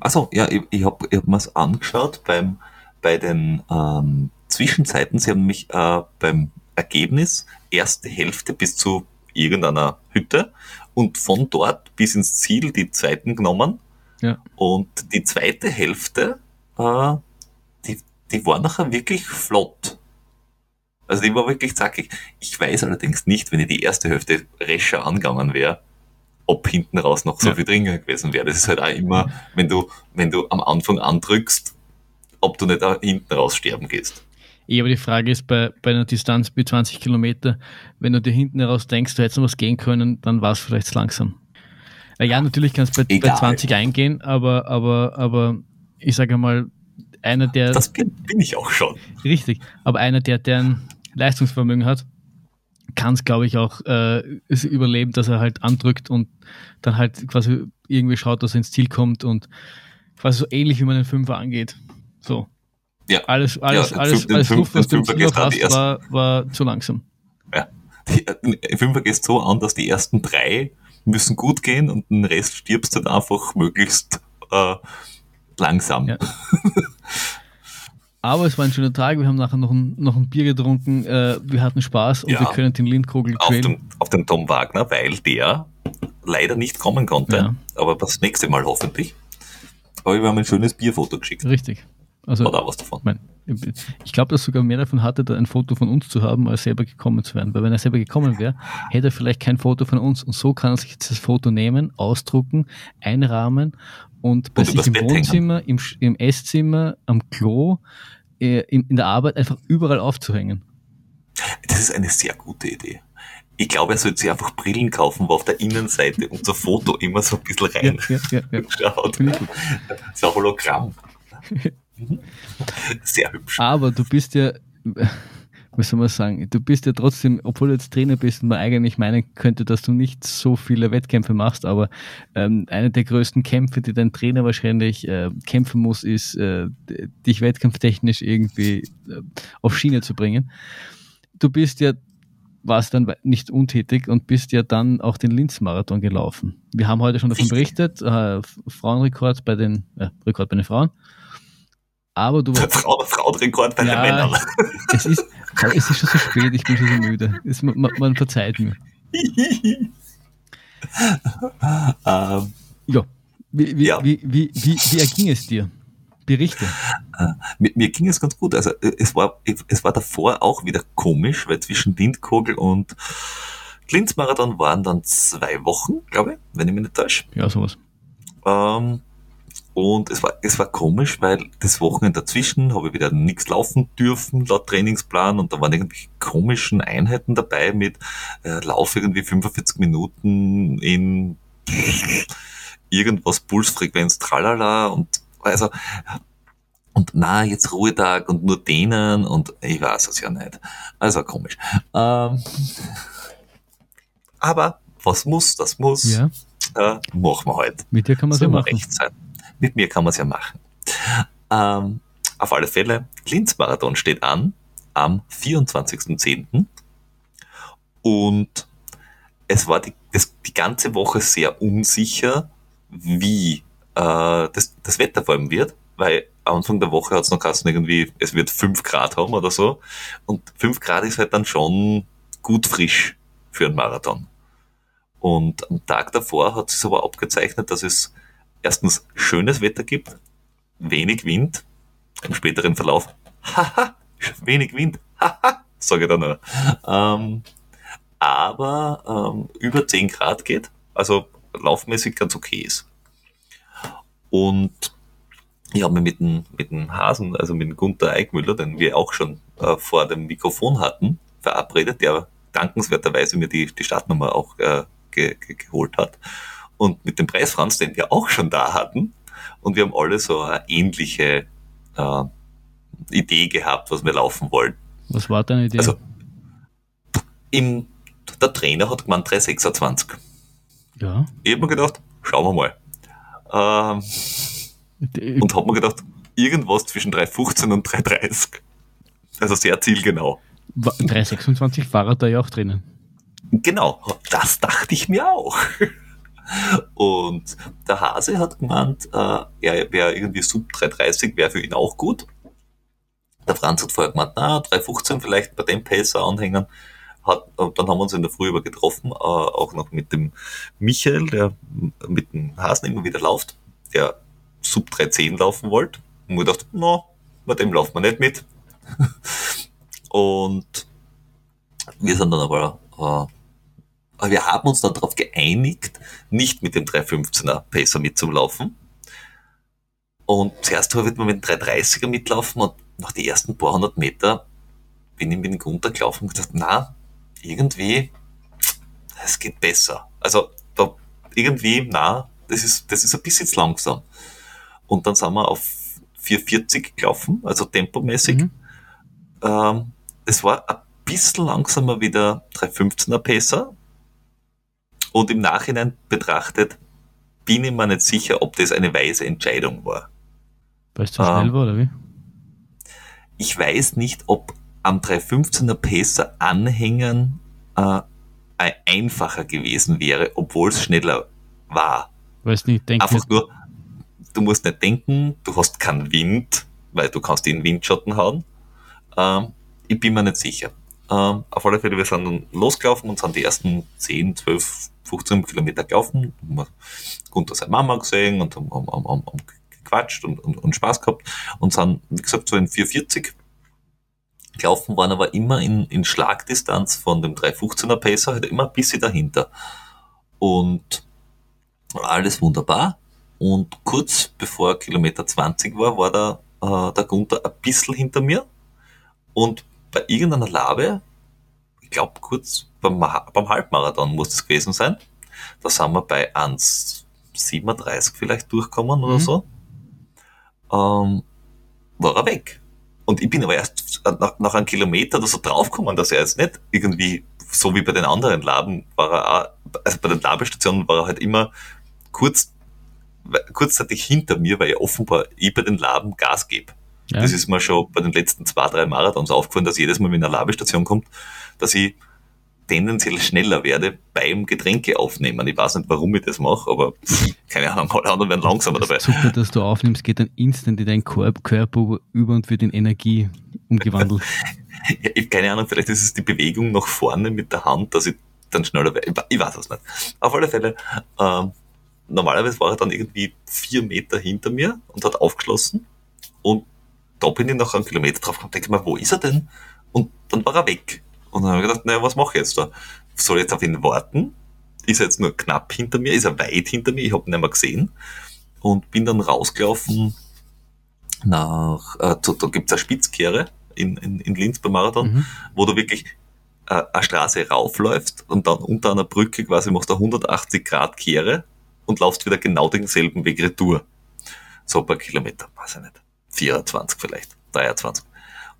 Also ja, ich, ich habe ich hab mir es angeschaut beim, bei den ähm, Zwischenzeiten. Sie haben mich äh, beim Ergebnis erste Hälfte bis zu irgendeiner Hütte und von dort bis ins Ziel die zweiten genommen. Ja. Und die zweite Hälfte, äh, die, die war nachher wirklich flott. Also die war wirklich zackig. Ich weiß allerdings nicht, wenn ich die erste Hälfte rescher angegangen wäre, ob hinten raus noch so ja. viel drin gewesen wäre. Das ist halt auch immer, wenn du, wenn du am Anfang andrückst, ob du nicht da hinten raus sterben gehst. Eh, aber die Frage ist, bei, bei einer Distanz bis 20 Kilometer, wenn du dir hinten heraus denkst, du hättest noch was gehen können, dann war es vielleicht zu langsam. Ja, natürlich kannst du bei, bei 20 eingehen, aber, aber, aber ich sage mal, einer der. Das bin, bin ich auch schon. Richtig, aber einer, der deren Leistungsvermögen hat, kann es, glaube ich, auch äh, überleben, dass er halt andrückt und dann halt quasi irgendwie schaut, dass er ins Ziel kommt und quasi so ähnlich wie man den Fünfer angeht. So. Ja. Alles, alles, ja, alles, alles Luft, was du im hast, war, war zu langsam. Ja. Äh, Fünfer geht so an, dass die ersten drei müssen gut gehen und den Rest stirbst du dann einfach möglichst äh, langsam. Ja. Aber es war ein schöner Tag. Wir haben nachher noch ein, noch ein Bier getrunken. Äh, wir hatten Spaß und ja, wir können den Lindkogel auf dem, auf den Tom Wagner, weil der leider nicht kommen konnte. Ja. Aber das nächste Mal hoffentlich. Aber wir haben ein schönes Bierfoto geschickt. Richtig. Also, Oder was davon. Mein, ich glaube, dass sogar mehr davon hatte, da ein Foto von uns zu haben, als selber gekommen zu werden. Weil wenn er selber gekommen wäre, hätte er vielleicht kein Foto von uns. Und so kann er sich jetzt das Foto nehmen, ausdrucken, einrahmen und bei und sich im Wohnzimmer, im, im, Esszimmer, am Klo, äh, in, in der Arbeit einfach überall aufzuhängen. Das ist eine sehr gute Idee. Ich glaube, er sollte sich einfach Brillen kaufen, wo auf der Innenseite unser Foto immer so ein bisschen rein ja, ja, ja, schaut. So Hologramm. Sehr hübsch. Aber du bist ja, was soll man sagen, du bist ja trotzdem, obwohl du jetzt Trainer bist und man eigentlich meinen könnte, dass du nicht so viele Wettkämpfe machst, aber ähm, einer der größten Kämpfe, die dein Trainer wahrscheinlich äh, kämpfen muss, ist, äh, dich wettkampftechnisch irgendwie äh, auf Schiene zu bringen. Du bist ja warst dann nicht untätig und bist ja dann auch den Linz-Marathon gelaufen. Wir haben heute schon davon berichtet, äh, Frauenrekord bei den, äh, Rekord bei den Frauen. Aber du. Frau, Frauenrekord bei ja, den Männern. Es ist, es ist schon so spät, ich bin schon so müde. Es, man, man verzeiht mir. um, ähm. ja. Wie, wie, ja. Wie, wie, wie, wie erging es dir? Berichte. Uh, mir, mir, ging es ganz gut. Also es war, es war davor auch wieder komisch, weil zwischen Lindkogel und Linz-Marathon waren dann zwei Wochen, glaube ich, wenn ich mich nicht täusche. Ja, sowas. Ähm, und es war, es war komisch, weil das Wochenende dazwischen habe ich wieder nichts laufen dürfen, laut Trainingsplan. Und da waren irgendwie komischen Einheiten dabei mit äh, Lauf irgendwie 45 Minuten in irgendwas, Pulsfrequenz, tralala. Und also, und na, jetzt Ruhetag und nur denen und ich weiß es ja nicht. Also komisch. Ähm, aber was muss, das muss. Ja. Äh, machen wir halt. Mit dir kann man so ja machen. Recht sein mit mir kann man es ja machen. Ähm, auf alle Fälle, Linz-Marathon steht an am 24.10. Und es war die, das, die ganze Woche sehr unsicher, wie äh, das, das Wetter vor allem wird, weil am Anfang der Woche hat es noch geheißen, irgendwie, es wird 5 Grad haben oder so. Und 5 Grad ist halt dann schon gut frisch für einen Marathon. Und am Tag davor hat es aber abgezeichnet, dass es erstens schönes Wetter gibt, wenig Wind, im späteren Verlauf, haha, wenig Wind, haha, sage ich dann noch. Ähm, aber ähm, über 10 Grad geht, also laufmäßig ganz okay ist. Und ich habe mich mit dem, mit dem Hasen, also mit dem Gunther Eichmüller, den wir auch schon äh, vor dem Mikrofon hatten, verabredet, der dankenswerterweise mir die, die Startnummer auch äh, ge, ge, geholt hat und mit dem Preis Franz, den wir auch schon da hatten. Und wir haben alle so eine ähnliche äh, Idee gehabt, was wir laufen wollen. Was war deine Idee? Also, im, der Trainer hat gemeint 326. Ja. Ich habe mir gedacht, schauen wir mal. Ähm, und habe mir gedacht, irgendwas zwischen 3,15 und 3,30. Also sehr zielgenau. 3,26 war da ja auch drinnen. Genau, das dachte ich mir auch. Und der Hase hat gemeint, äh, er wäre irgendwie sub 3,30, wäre für ihn auch gut. Der Franz hat vorher gemeint, na, 3,15 vielleicht bei dem Pacer anhängen. Hat, dann haben wir uns in der Früh über getroffen, äh, auch noch mit dem Michael, der mit dem Hasen immer wieder läuft, der sub 3,10 laufen wollte. Und wir dachten, na, bei dem laufen wir nicht mit. Und wir sind dann aber, äh, wir haben uns dann darauf geeinigt, nicht mit dem 315er Pacer mitzulaufen. Und zuerst wird man mit dem 330er mitlaufen und nach den ersten paar hundert Meter bin ich mit dem Grund gelaufen und gedacht, na, irgendwie, es geht besser. Also, da, irgendwie, na, das ist, das ist ein bisschen zu langsam. Und dann sind wir auf 440 gelaufen, also tempomäßig. Mhm. Ähm, es war ein bisschen langsamer wie der 315er Pacer. Und im Nachhinein betrachtet bin ich mir nicht sicher, ob das eine weise Entscheidung war. Weil es zu schnell ähm, war, oder wie? Ich weiß nicht, ob am 315er Pacer Anhängern äh, einfacher gewesen wäre, obwohl es schneller war. Weiß nicht, denke Einfach nur, du musst nicht denken, du hast keinen Wind, weil du kannst in den Windschatten hauen. Ähm, ich bin mir nicht sicher. Ähm, auf alle Fälle, wir sind dann losgelaufen und sind die ersten 10, 12, 15 Kilometer gelaufen. Haben Gunther seine Mama gesehen und haben, haben, haben, haben gequatscht und, und, und Spaß gehabt und sind, wie gesagt, so in 440 gelaufen, waren aber immer in, in Schlagdistanz von dem 315er Pacer, halt immer ein bisschen dahinter. Und alles wunderbar. Und kurz bevor Kilometer 20 war, war der, äh, der Gunther ein bisschen hinter mir. Und bei irgendeiner Labe, glaube kurz beim, beim Halbmarathon muss es gewesen sein, da sind wir bei 1,37 vielleicht durchkommen mhm. oder so, ähm, war er weg. Und ich bin aber erst nach, nach einem Kilometer oder so draufgekommen, dass er jetzt nicht irgendwie, so wie bei den anderen Laben, war er auch, also bei den Labestationen war er halt immer kurz, kurzzeitig hinter mir, weil er offenbar ich bei den Laben Gas gebe. Ja. Das ist mir schon bei den letzten zwei, drei Marathons aufgefallen, dass jedes Mal, wenn eine Labestation kommt, dass ich tendenziell schneller werde beim Getränke aufnehmen. Ich weiß nicht, warum ich das mache, aber keine Ahnung, alle anderen werden langsamer das dabei. Zucker, das du aufnimmst, geht dann instant in deinen Körper über und wird in Energie umgewandelt. ja, ich habe keine Ahnung, vielleicht ist es die Bewegung nach vorne mit der Hand, dass ich dann schneller werde. Ich weiß es nicht. Auf alle Fälle, äh, normalerweise war er dann irgendwie vier Meter hinter mir und hat aufgeschlossen und da bin ich nach einem Kilometer drauf gekommen, denke mir, wo ist er denn? Und dann war er weg. Und dann habe ich gedacht, naja, was mache ich jetzt da? Soll ich jetzt auf ihn warten? Ist er jetzt nur knapp hinter mir? Ist er weit hinter mir? Ich habe ihn nicht mehr gesehen. Und bin dann rausgelaufen nach, äh, da, da gibt es eine Spitzkehre in, in, in Linz beim Marathon, mhm. wo du wirklich äh, eine Straße raufläufst und dann unter einer Brücke quasi machst du 180 Grad Kehre und laufst wieder genau denselben Weg retour. So ein paar Kilometer, weiß ich nicht. 24 vielleicht, 23.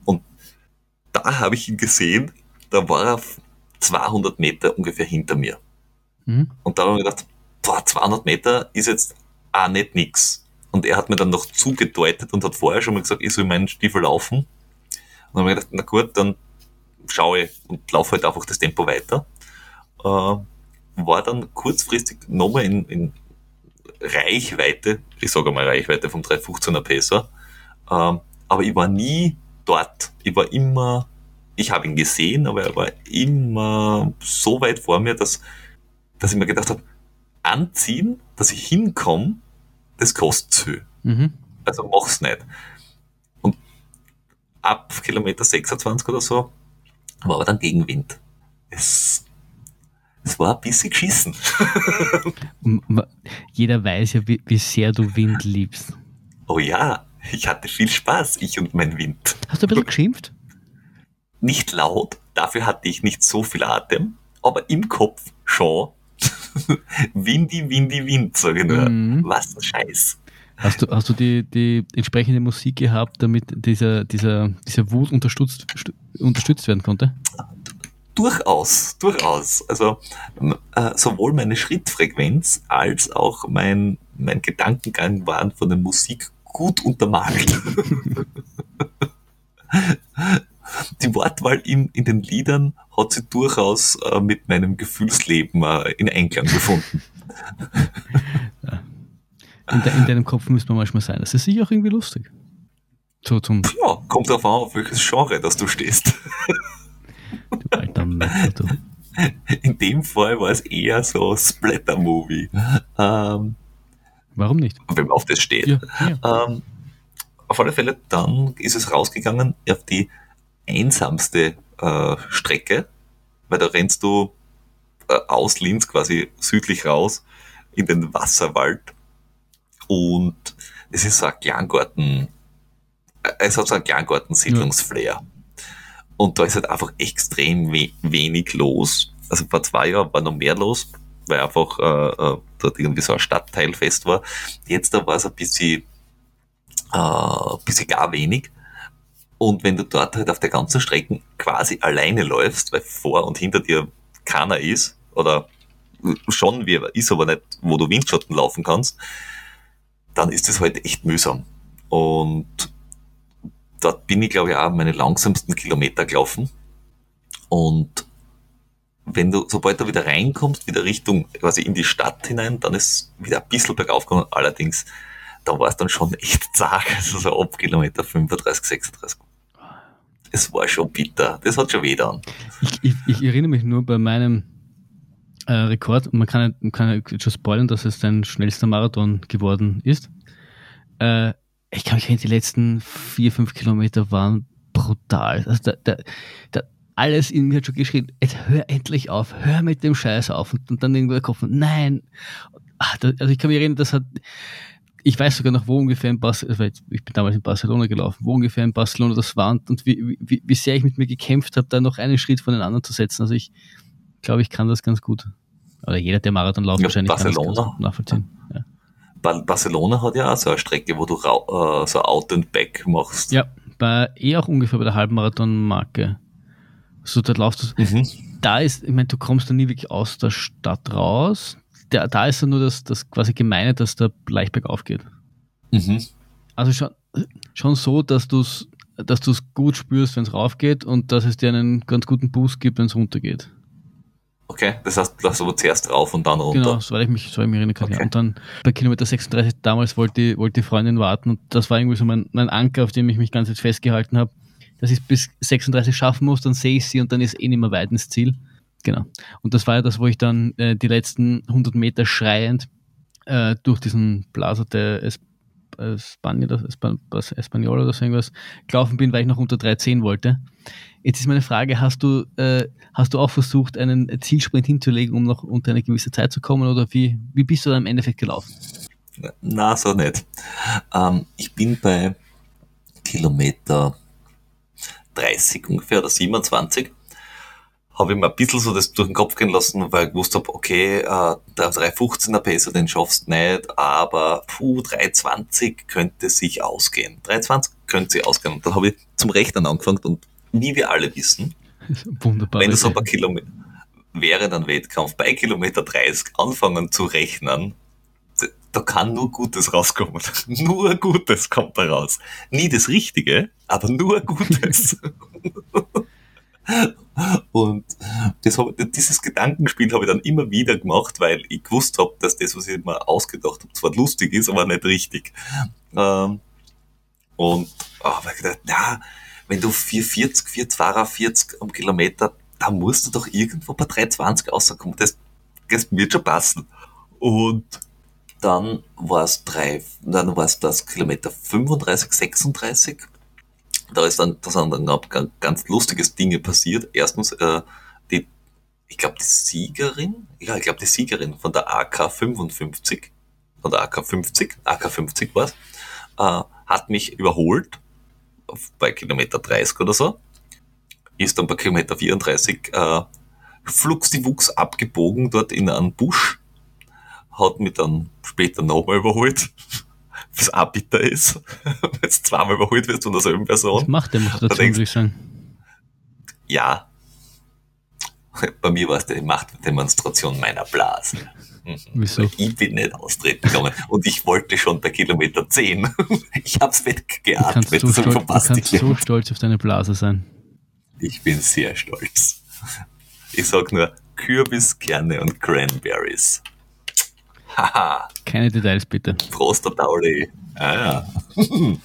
Und da habe ich ihn gesehen, da war er 200 Meter ungefähr hinter mir. Mhm. Und da habe ich gedacht, boah, 200 Meter ist jetzt auch nicht nix. Und er hat mir dann noch zugedeutet und hat vorher schon mal gesagt, ich soll meinen Stiefel laufen. Und dann habe ich gedacht, na gut, dann schaue ich und laufe halt einfach das Tempo weiter. Äh, war dann kurzfristig nochmal in, in Reichweite, ich sage mal Reichweite vom 315er Pacer, ähm, aber ich war nie dort. Ich war immer, ich habe ihn gesehen, aber er war immer so weit vor mir, dass, dass ich mir gedacht habe, anziehen, dass ich hinkomme, das kostet zu. Mhm. Also mach's nicht. Und ab Kilometer 26 oder so war aber dann Gegenwind. Es, es war ein bisschen geschissen. Jeder weiß ja, wie, wie sehr du Wind liebst. Oh ja, ich hatte viel Spaß, ich und mein Wind. Hast du ein bisschen geschimpft? Nicht laut, dafür hatte ich nicht so viel Atem, aber im Kopf schon. Windy, Windy, Wind, sage ich nur. Mhm. Was ein Scheiß. Hast du, hast du die, die entsprechende Musik gehabt, damit dieser, dieser, dieser Wut unterstützt, unterstützt werden konnte? durchaus, durchaus. Also äh, sowohl meine Schrittfrequenz als auch mein, mein Gedankengang waren von der Musik gut untermalt. Die Wortwahl in, in den Liedern hat sie durchaus äh, mit meinem Gefühlsleben äh, in Einklang gefunden. In, de, in, deinem Kopf müsste man manchmal sein. Das ist sicher auch irgendwie lustig. So zum ja, kommt darauf an, auf welches Genre das du stehst. Du alter Messer, du. In dem Fall war es eher so Splatter-Movie. Ähm, Warum nicht? Wenn man auf das steht. Ja, ja. Ähm, auf alle Fälle, dann ist es rausgegangen auf die einsamste äh, Strecke, weil da rennst du äh, aus Linz quasi südlich raus in den Wasserwald und es ist so ein Kleingarten, äh, es hat so ein Kleingarten-Siedlungsflair. Ja. Und da ist halt einfach extrem we wenig los. Also vor zwei Jahren war noch mehr los, weil einfach äh, äh, dort irgendwie so ein Stadtteilfest war. Jetzt da war es ein bisschen, äh, ein bisschen gar wenig. Und wenn du dort halt auf der ganzen Strecke quasi alleine läufst, weil vor und hinter dir keiner ist, oder schon wie ist, aber nicht, wo du Windschatten laufen kannst, dann ist das halt echt mühsam. Und dort bin ich, glaube ich, auch meine langsamsten Kilometer gelaufen. Und wenn du, sobald du wieder reinkommst, wieder Richtung, quasi in die Stadt hinein, dann ist wieder ein bisschen bergauf gegangen. Allerdings, da war es dann schon echt zart, also so ab Kilometer 35, 36. Es war schon bitter. Das hat schon weh dann. Ich, ich, ich erinnere mich nur bei meinem äh, Rekord, man kann, man kann schon spoilern, dass es dein schnellster Marathon geworden ist. Äh, ich kann mich erinnern, die letzten vier, fünf Kilometer waren brutal. Also da, da, da, alles in mir hat schon geschrien, jetzt hör endlich auf, hör mit dem Scheiß auf. Und, und dann irgendwo der Kopf, nein. Ach, da, also ich kann mich erinnern, das hat, ich weiß sogar noch, wo ungefähr in Barcelona, ich bin damals in Barcelona gelaufen, wo ungefähr in Barcelona das war und wie, wie, wie sehr ich mit mir gekämpft habe, da noch einen Schritt von den anderen zu setzen. Also ich glaube, ich kann das ganz gut. Oder jeder, der Marathon läuft, ja, wahrscheinlich Barcelona. kann das nachvollziehen. Ja. Barcelona hat ja auch so eine Strecke, wo du äh, so Out and Back machst. Ja, bei, eh auch ungefähr bei der Halbmarathon-Marke. So, da laufst du. Mhm. Da ist, ich meine, du kommst dann nie wirklich aus der Stadt raus. Da, da ist ja nur das, das quasi Gemeine, dass da leicht bergauf geht. Mhm. Also schon, schon so, dass du es dass du es gut spürst, wenn es raufgeht und dass es dir einen ganz guten Boost gibt, wenn es runtergeht. Okay, das heißt, du aber zuerst rauf und dann runter. Genau, so weil ich mich, so ich mich erinnern kann. Okay. Ja. Und dann bei Kilometer 36 damals wollte die, wollte die Freundin warten und das war irgendwie so mein, mein Anker, auf dem ich mich ganz jetzt festgehalten habe, dass ich bis 36 schaffen muss, dann sehe ich sie und dann ist eh nicht mehr weit ins Ziel. Genau. Und das war ja das, wo ich dann äh, die letzten 100 Meter schreiend äh, durch diesen Plaza de es Espanyol oder so irgendwas gelaufen bin, weil ich noch unter 3.10 wollte. Jetzt ist meine Frage, hast du, äh, hast du auch versucht, einen Zielsprint hinzulegen, um noch unter eine gewisse Zeit zu kommen oder wie, wie bist du dann im Endeffekt gelaufen? Na, so nicht. Ähm, ich bin bei Kilometer 30 ungefähr oder 27 habe ich mir ein bisschen so das durch den Kopf gehen lassen, weil ich gewusst habe, okay, äh, der 315er Pacer, den schaffst du nicht, aber puh, 320 könnte sich ausgehen. 320 könnte sich ausgehen. Und dann habe ich zum Rechnen angefangen und wie wir alle wissen, Wunderbar, wenn du so ein paar Kilometer während einem Wettkampf bei Kilometer 30 anfangen zu rechnen, da kann nur Gutes rauskommen. nur Gutes kommt da raus. Nie das Richtige, aber nur Gutes. Und das hab, dieses Gedankenspiel habe ich dann immer wieder gemacht, weil ich gewusst habe, dass das, was ich mir ausgedacht habe, zwar lustig ist, aber nicht richtig. Ähm, und oh, ich gedacht, na, wenn du 440, 442 am Kilometer, da musst du doch irgendwo bei 320 rauskommen. Das, das wird schon passen. Und dann war es drei, dann war es das Kilometer 35, 36 da ist dann, da sind dann ganz, lustiges Dinge passiert. Erstens, äh, die, ich glaube, die Siegerin, ja, ich glaube, die Siegerin von der AK 55, von der AK 50, AK 50 war es, äh, hat mich überholt bei Kilometer 30 oder so, ist dann bei Kilometer 34 äh, flugsdiwuchs abgebogen dort in einen Busch, hat mich dann später nochmal überholt was auch bitter ist, wenn du zweimal überholt wirst von derselben Person. Das macht dazu, würde ich sagen. Ja. Bei mir war es die Machtdemonstration meiner Blase. Mhm. Wieso? Ich bin nicht austreten gegangen und ich wollte schon bei Kilometer 10. Ich hab's Du kannst, weggeatmet, so stolz, du kannst so stolz auf deine Blase sein. Ich bin sehr stolz. Ich sag nur Kürbiskerne und Cranberries. Haha, Keine Details bitte. Prost, der Pauli. Ah, ja.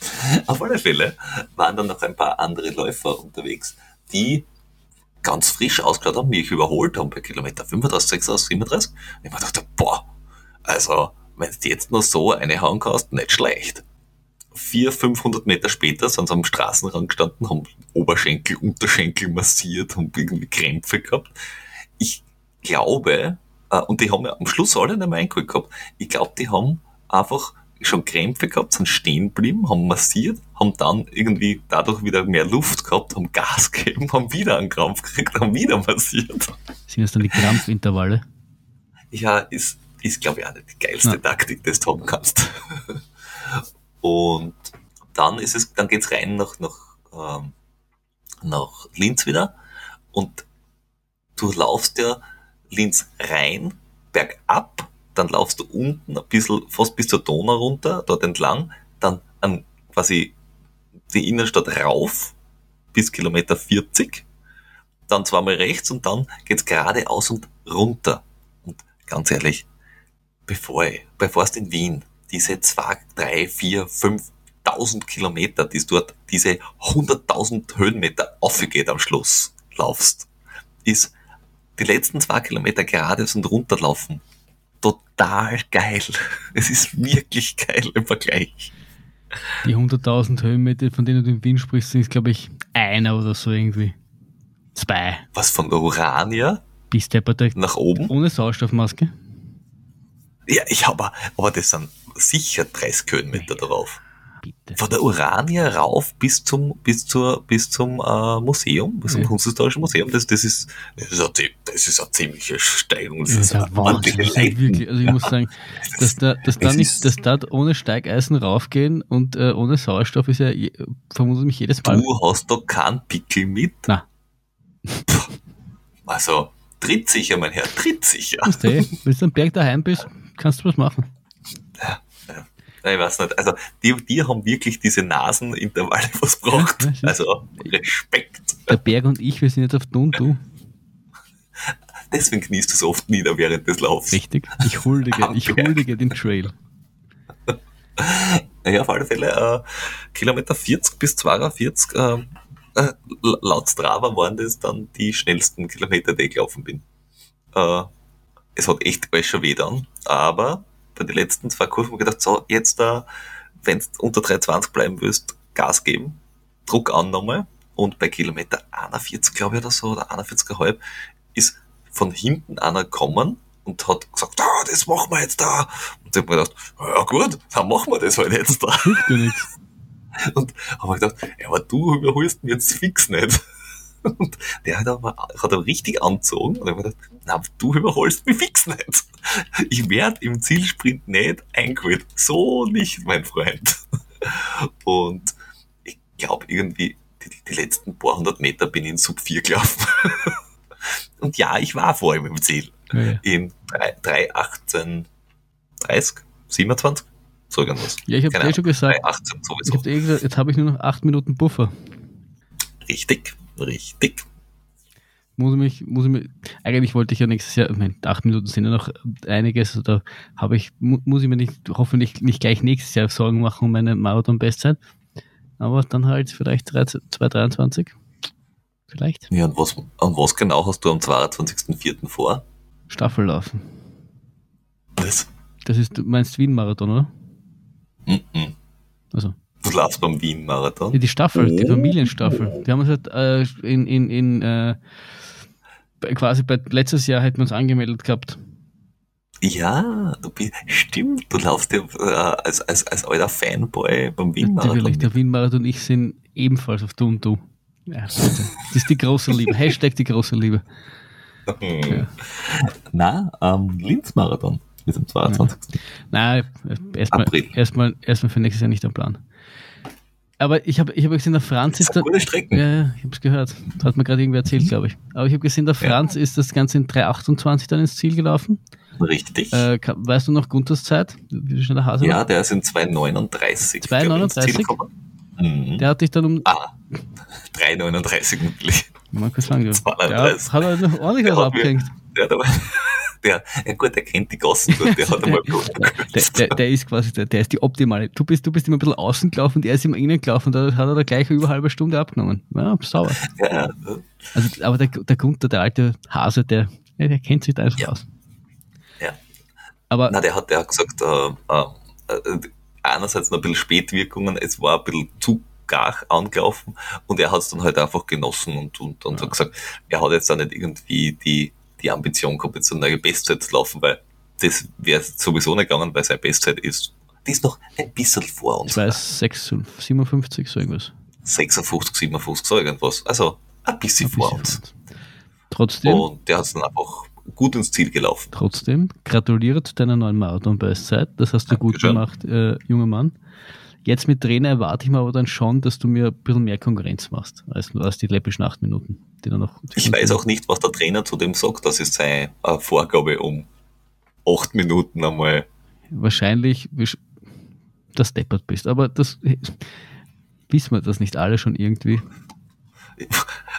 Auf alle Fälle waren dann noch ein paar andere Läufer unterwegs, die ganz frisch ausgeschaut haben, mich überholt haben bei Kilometer 35, 36, 37. Und ich mir dachte, boah, also, wenn du jetzt noch so eine hauen kannst, nicht schlecht. 400, 500 Meter später sind sie am Straßenrand gestanden, haben Oberschenkel, Unterschenkel massiert, haben irgendwie Krämpfe gehabt. Ich glaube, und die haben ja am Schluss alle nicht mehr eingeholt gehabt, ich glaube, die haben einfach schon Krämpfe gehabt, sind stehen geblieben, haben massiert, haben dann irgendwie dadurch wieder mehr Luft gehabt, haben Gas gegeben, haben wieder einen Krampf gekriegt, haben wieder massiert. Sind das dann die Krampfintervalle? Ja, ist, ist glaube ich auch nicht die geilste Ja. Taktik, die du haben kannst. Und dann ist es, dann geht's rein nach, nach, ähm, nach Linz wieder und du laufst ja Linz rein, bergab, dann laufst du unten ein bisschen, fast bis zur Donau runter, dort entlang, dann an quasi die Innenstadt rauf bis Kilometer 40, dann zweimal rechts und dann geht's geradeaus und runter. Und ganz ehrlich, bevor, bevor du in Wien diese zwei, drei, vier, fünftausend Kilometer, die dort diese hunderttausend Höhenmeter aufgeht am Schluss laufst, ist die letzten zwei Kilometer geradeaus und runterlaufen total geil. Es ist wirklich geil im Vergleich. Die 100.000 Höhenmeter, von denen du in Wien sprichst, sind, glaube ich, einer oder so irgendwie. Zwei. Was von Urania Bis der nach oben? ohne Sauerstoffmaske. Ja, ich habe, aber das sind sicher 30 Höhenmeter drauf. Bitte. Von der Urania rauf bis zum, bis zur, bis zum äh, Museum, bis zum Ja. Kunsthistorischen Museum, das, das ist, das ist, eine, das ist eine ziemliche Steigung. Das Das ist ja eine Wahnsinn. Das ist wirklich, also ich muss sagen, dass da, dass da nicht, dass da ohne Steigeisen raufgehen und äh, ohne Sauerstoff ist ja, je, vermutlich mich jedes Mal. Du hast da keinen Pickel mit. Na. Puh. Also, tritt sicher, mein Herr, tritt sicher. Du, wenn du am Berg daheim bist, kannst du was machen. Ich weiß nicht, also, die, die haben wirklich diese Nasenintervalle was ist- Also, Respekt. Der Berg und ich, wir sind jetzt auf du und du. Deswegen kniest du so oft nieder während des Laufs. Richtig. Ich huldige, Am ich Berg. huldige den Trail. Ja, auf alle Fälle, äh, Kilometer 40 bis 42, äh, äh, laut Strava waren das dann die schnellsten Kilometer, die ich gelaufen bin. Äh, es hat echt alles schon weh dann, aber bei den letzten zwei Kurven ich gedacht, so, jetzt, äh, wenn du unter 320 bleiben willst, Gas geben, Druck an nochmal und bei Kilometer 41, glaube ich, oder so, oder 41,5, ist von hinten einer gekommen und hat gesagt, ah, das machen wir jetzt da. Und ich habe mir gedacht, ja gut, dann machen wir das halt jetzt da. Und habe mir gedacht, ja, aber du überholst mir jetzt fix nicht. Und der hat aber, hat aber richtig angezogen und ich habe gedacht, na, du überholst mich fix nicht. Ich werde im Zielsprint nicht eingeholt. So nicht, mein Freund. Und ich glaube irgendwie, die, die letzten paar hundert Meter bin ich in Sub 4 gelaufen. Und ja, ich war vor ihm im Ziel. Ja. In 3, 3 18, 30, 27, so irgendwas. Ja, ich habe eh schon gesagt, 3, 18 ich sowieso. hab eh gesagt, jetzt habe ich nur noch acht Minuten Buffer. Richtig, richtig. Muss ich mich, muss ich mich, eigentlich wollte ich ja nächstes Jahr, ich meine, acht Minuten sind ja noch einiges, also da habe ich, mu, muss ich mir nicht, hoffentlich nicht gleich nächstes Jahr Sorgen machen um meine Marathon-Bestzeit. Aber dann halt vielleicht 13 2,23. Vielleicht. Ja, und was, und was genau hast du am 22.04. vor? Staffel laufen. Was? Das ist, du meinst Wien-Marathon, oder? Mhm. Also, Du laufst beim ja, Wien-Marathon? die Staffel, die Oh. Familienstaffel. Die haben uns halt äh, in, in, in äh, quasi bei letztes Jahr hätten wir uns angemeldet gehabt. Ja, du bist, stimmt, du laufst ja äh, als, als, als alter Fanboy beim Natürlich, Wien-Marathon. der Wien-Marathon und ich sind ebenfalls auf Du und Du. Ja, das ist die große Liebe. Hashtag die große Liebe. Mhm. Na, am Linz-Marathon ist am 22. Nein, erstmal April. erstmal erstmal für nächstes Jahr nicht am Plan. Aber ich habe ich hab gesehen, der Franz Das ist da. Strecken. Ja, ja, ich habe es gehört. Hat mir gerade irgendwer erzählt, glaube ich. Aber ich habe gesehen, der Ja. Franz ist das Ganze in 3,28 dann ins Ziel gelaufen. Richtig. Äh, weißt du noch Gunters Zeit? Wie schnell der Hase ja, war? der ist in 2,39. 2,39? Ziel gekommen. Mhm. Der hat dich dann um. Ah, 3,39 natürlich. Man kann sagen, der 32. hat er noch ordentlich was hat abgehängt. Der, hat aber- der, ja gut, der kennt die Gassen dort, der hat einmal Blut Der, der, der ist quasi, der, der ist die optimale. Du bist, du bist immer ein bisschen außen gelaufen, der ist immer innen gelaufen, da hat er da gleich über eine halbe Stunde abgenommen. Ja, sauber. Ja, ja. Also, aber der, der Gunther, der alte Hase, der, ja, der kennt sich da einfach Ja. aus. Ja. Aber Na, der hat, der hat gesagt, äh, äh, äh, einerseits noch ein bisschen Spätwirkungen, es war ein bisschen zu gar angelaufen und er hat es dann halt einfach genossen und, und, und hat gesagt, er hat jetzt auch nicht irgendwie die, die Ambition gehabt, jetzt eine neue Bestzeit zu laufen, weil das wäre sowieso nicht gegangen, weil seine Bestzeit ist, die ist noch ein bisschen vor uns. ich weiß, 6, 57, so irgendwas. 56, 57, so irgendwas. Also ein bisschen Ein vor bisschen uns. vor uns. Trotzdem, Und der hat es dann einfach gut ins Ziel gelaufen. trotzdem, gratuliere zu deiner neuen Marathon-Bestzeit. Das hast du gut Dankeschön. gemacht, äh, junger Mann. Jetzt mit Trainer erwarte ich mir aber dann schon, dass du mir ein bisschen mehr Konkurrenz machst, als, als die läppischen acht Minuten, die dann noch. Ich weiß auch nicht, was der Trainer zu dem sagt. Das ist seine äh, Vorgabe um acht Minuten einmal. Wahrscheinlich, dass deppert bist, aber das wissen wir das nicht alle schon irgendwie.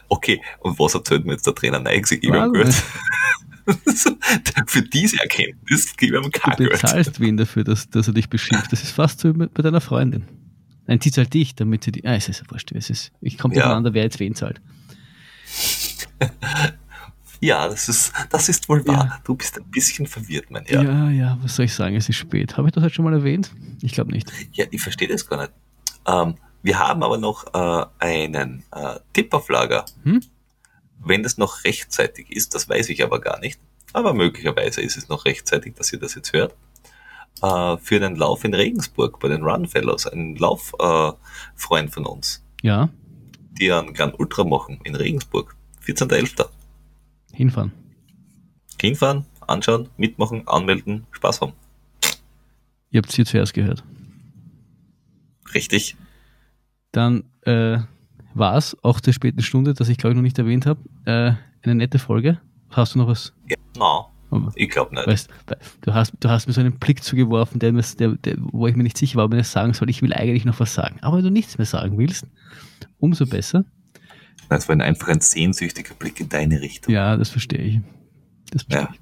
Okay, und was erzählt mir jetzt der Trainer sich Weiß ihm ich Geld? Für diese Erkenntnis gebe ich ihm kein Du Geld. bezahlst wen dafür, dass, dass er dich beschimpft. Das ist fast so wie mit- bei deiner Freundin. Nein, die zahlt dich, damit sie die. Ah, es ist ja wurscht. Es ist, ich komme Ja. durcheinander, wer jetzt wen zahlt. Ja, das ist, das ist wohl wahr. Ja. Du bist ein bisschen verwirrt, mein Ja. Herr. ja, was soll ich sagen? Es ist spät. Habe ich das heute schon mal erwähnt? Ich glaube nicht. Ja, ich verstehe das gar nicht. Ähm, wir haben aber noch äh, einen äh, Tipp auf Lager. Hm? Wenn das noch rechtzeitig ist, das weiß ich aber gar nicht, aber möglicherweise ist es noch rechtzeitig, dass ihr das jetzt hört, äh, für den Lauf in Regensburg bei den Run Fellows, ein Lauffreund äh, von uns, Ja, die einen Grand Ultra machen in Regensburg, 14.11. hinfahren. Hinfahren, anschauen, mitmachen, anmelden, Spaß haben. Ihr habt es hier zuerst gehört. Richtig? Dann äh, war es auch der späten Stunde, das ich glaube ich noch nicht erwähnt habe, äh, eine nette Folge. Hast du noch was? Ja. Aber- ich glaube nicht. Weißt, du hast, du hast mir so einen Blick zugeworfen, der, der, der, wo ich mir nicht sicher war, ob ich das sagen soll. Ich will eigentlich noch was sagen. Aber wenn du nichts mehr sagen willst, umso besser. Das war ein einfach ein sehnsüchtiger Blick in deine Richtung. Ja, das verstehe ich. Das verstehe Ja. ich.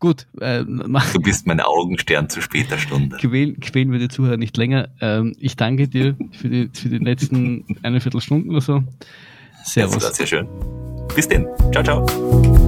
Gut, äh, mach, Du bist mein Augenstern zu später Stunde. quälen, quälen wir die Zuhörer nicht länger. Ähm, ich danke dir für die, für die letzten eine Viertelstunden oder so. Das war Servus. sehr schön. Bis denn. Ciao, ciao.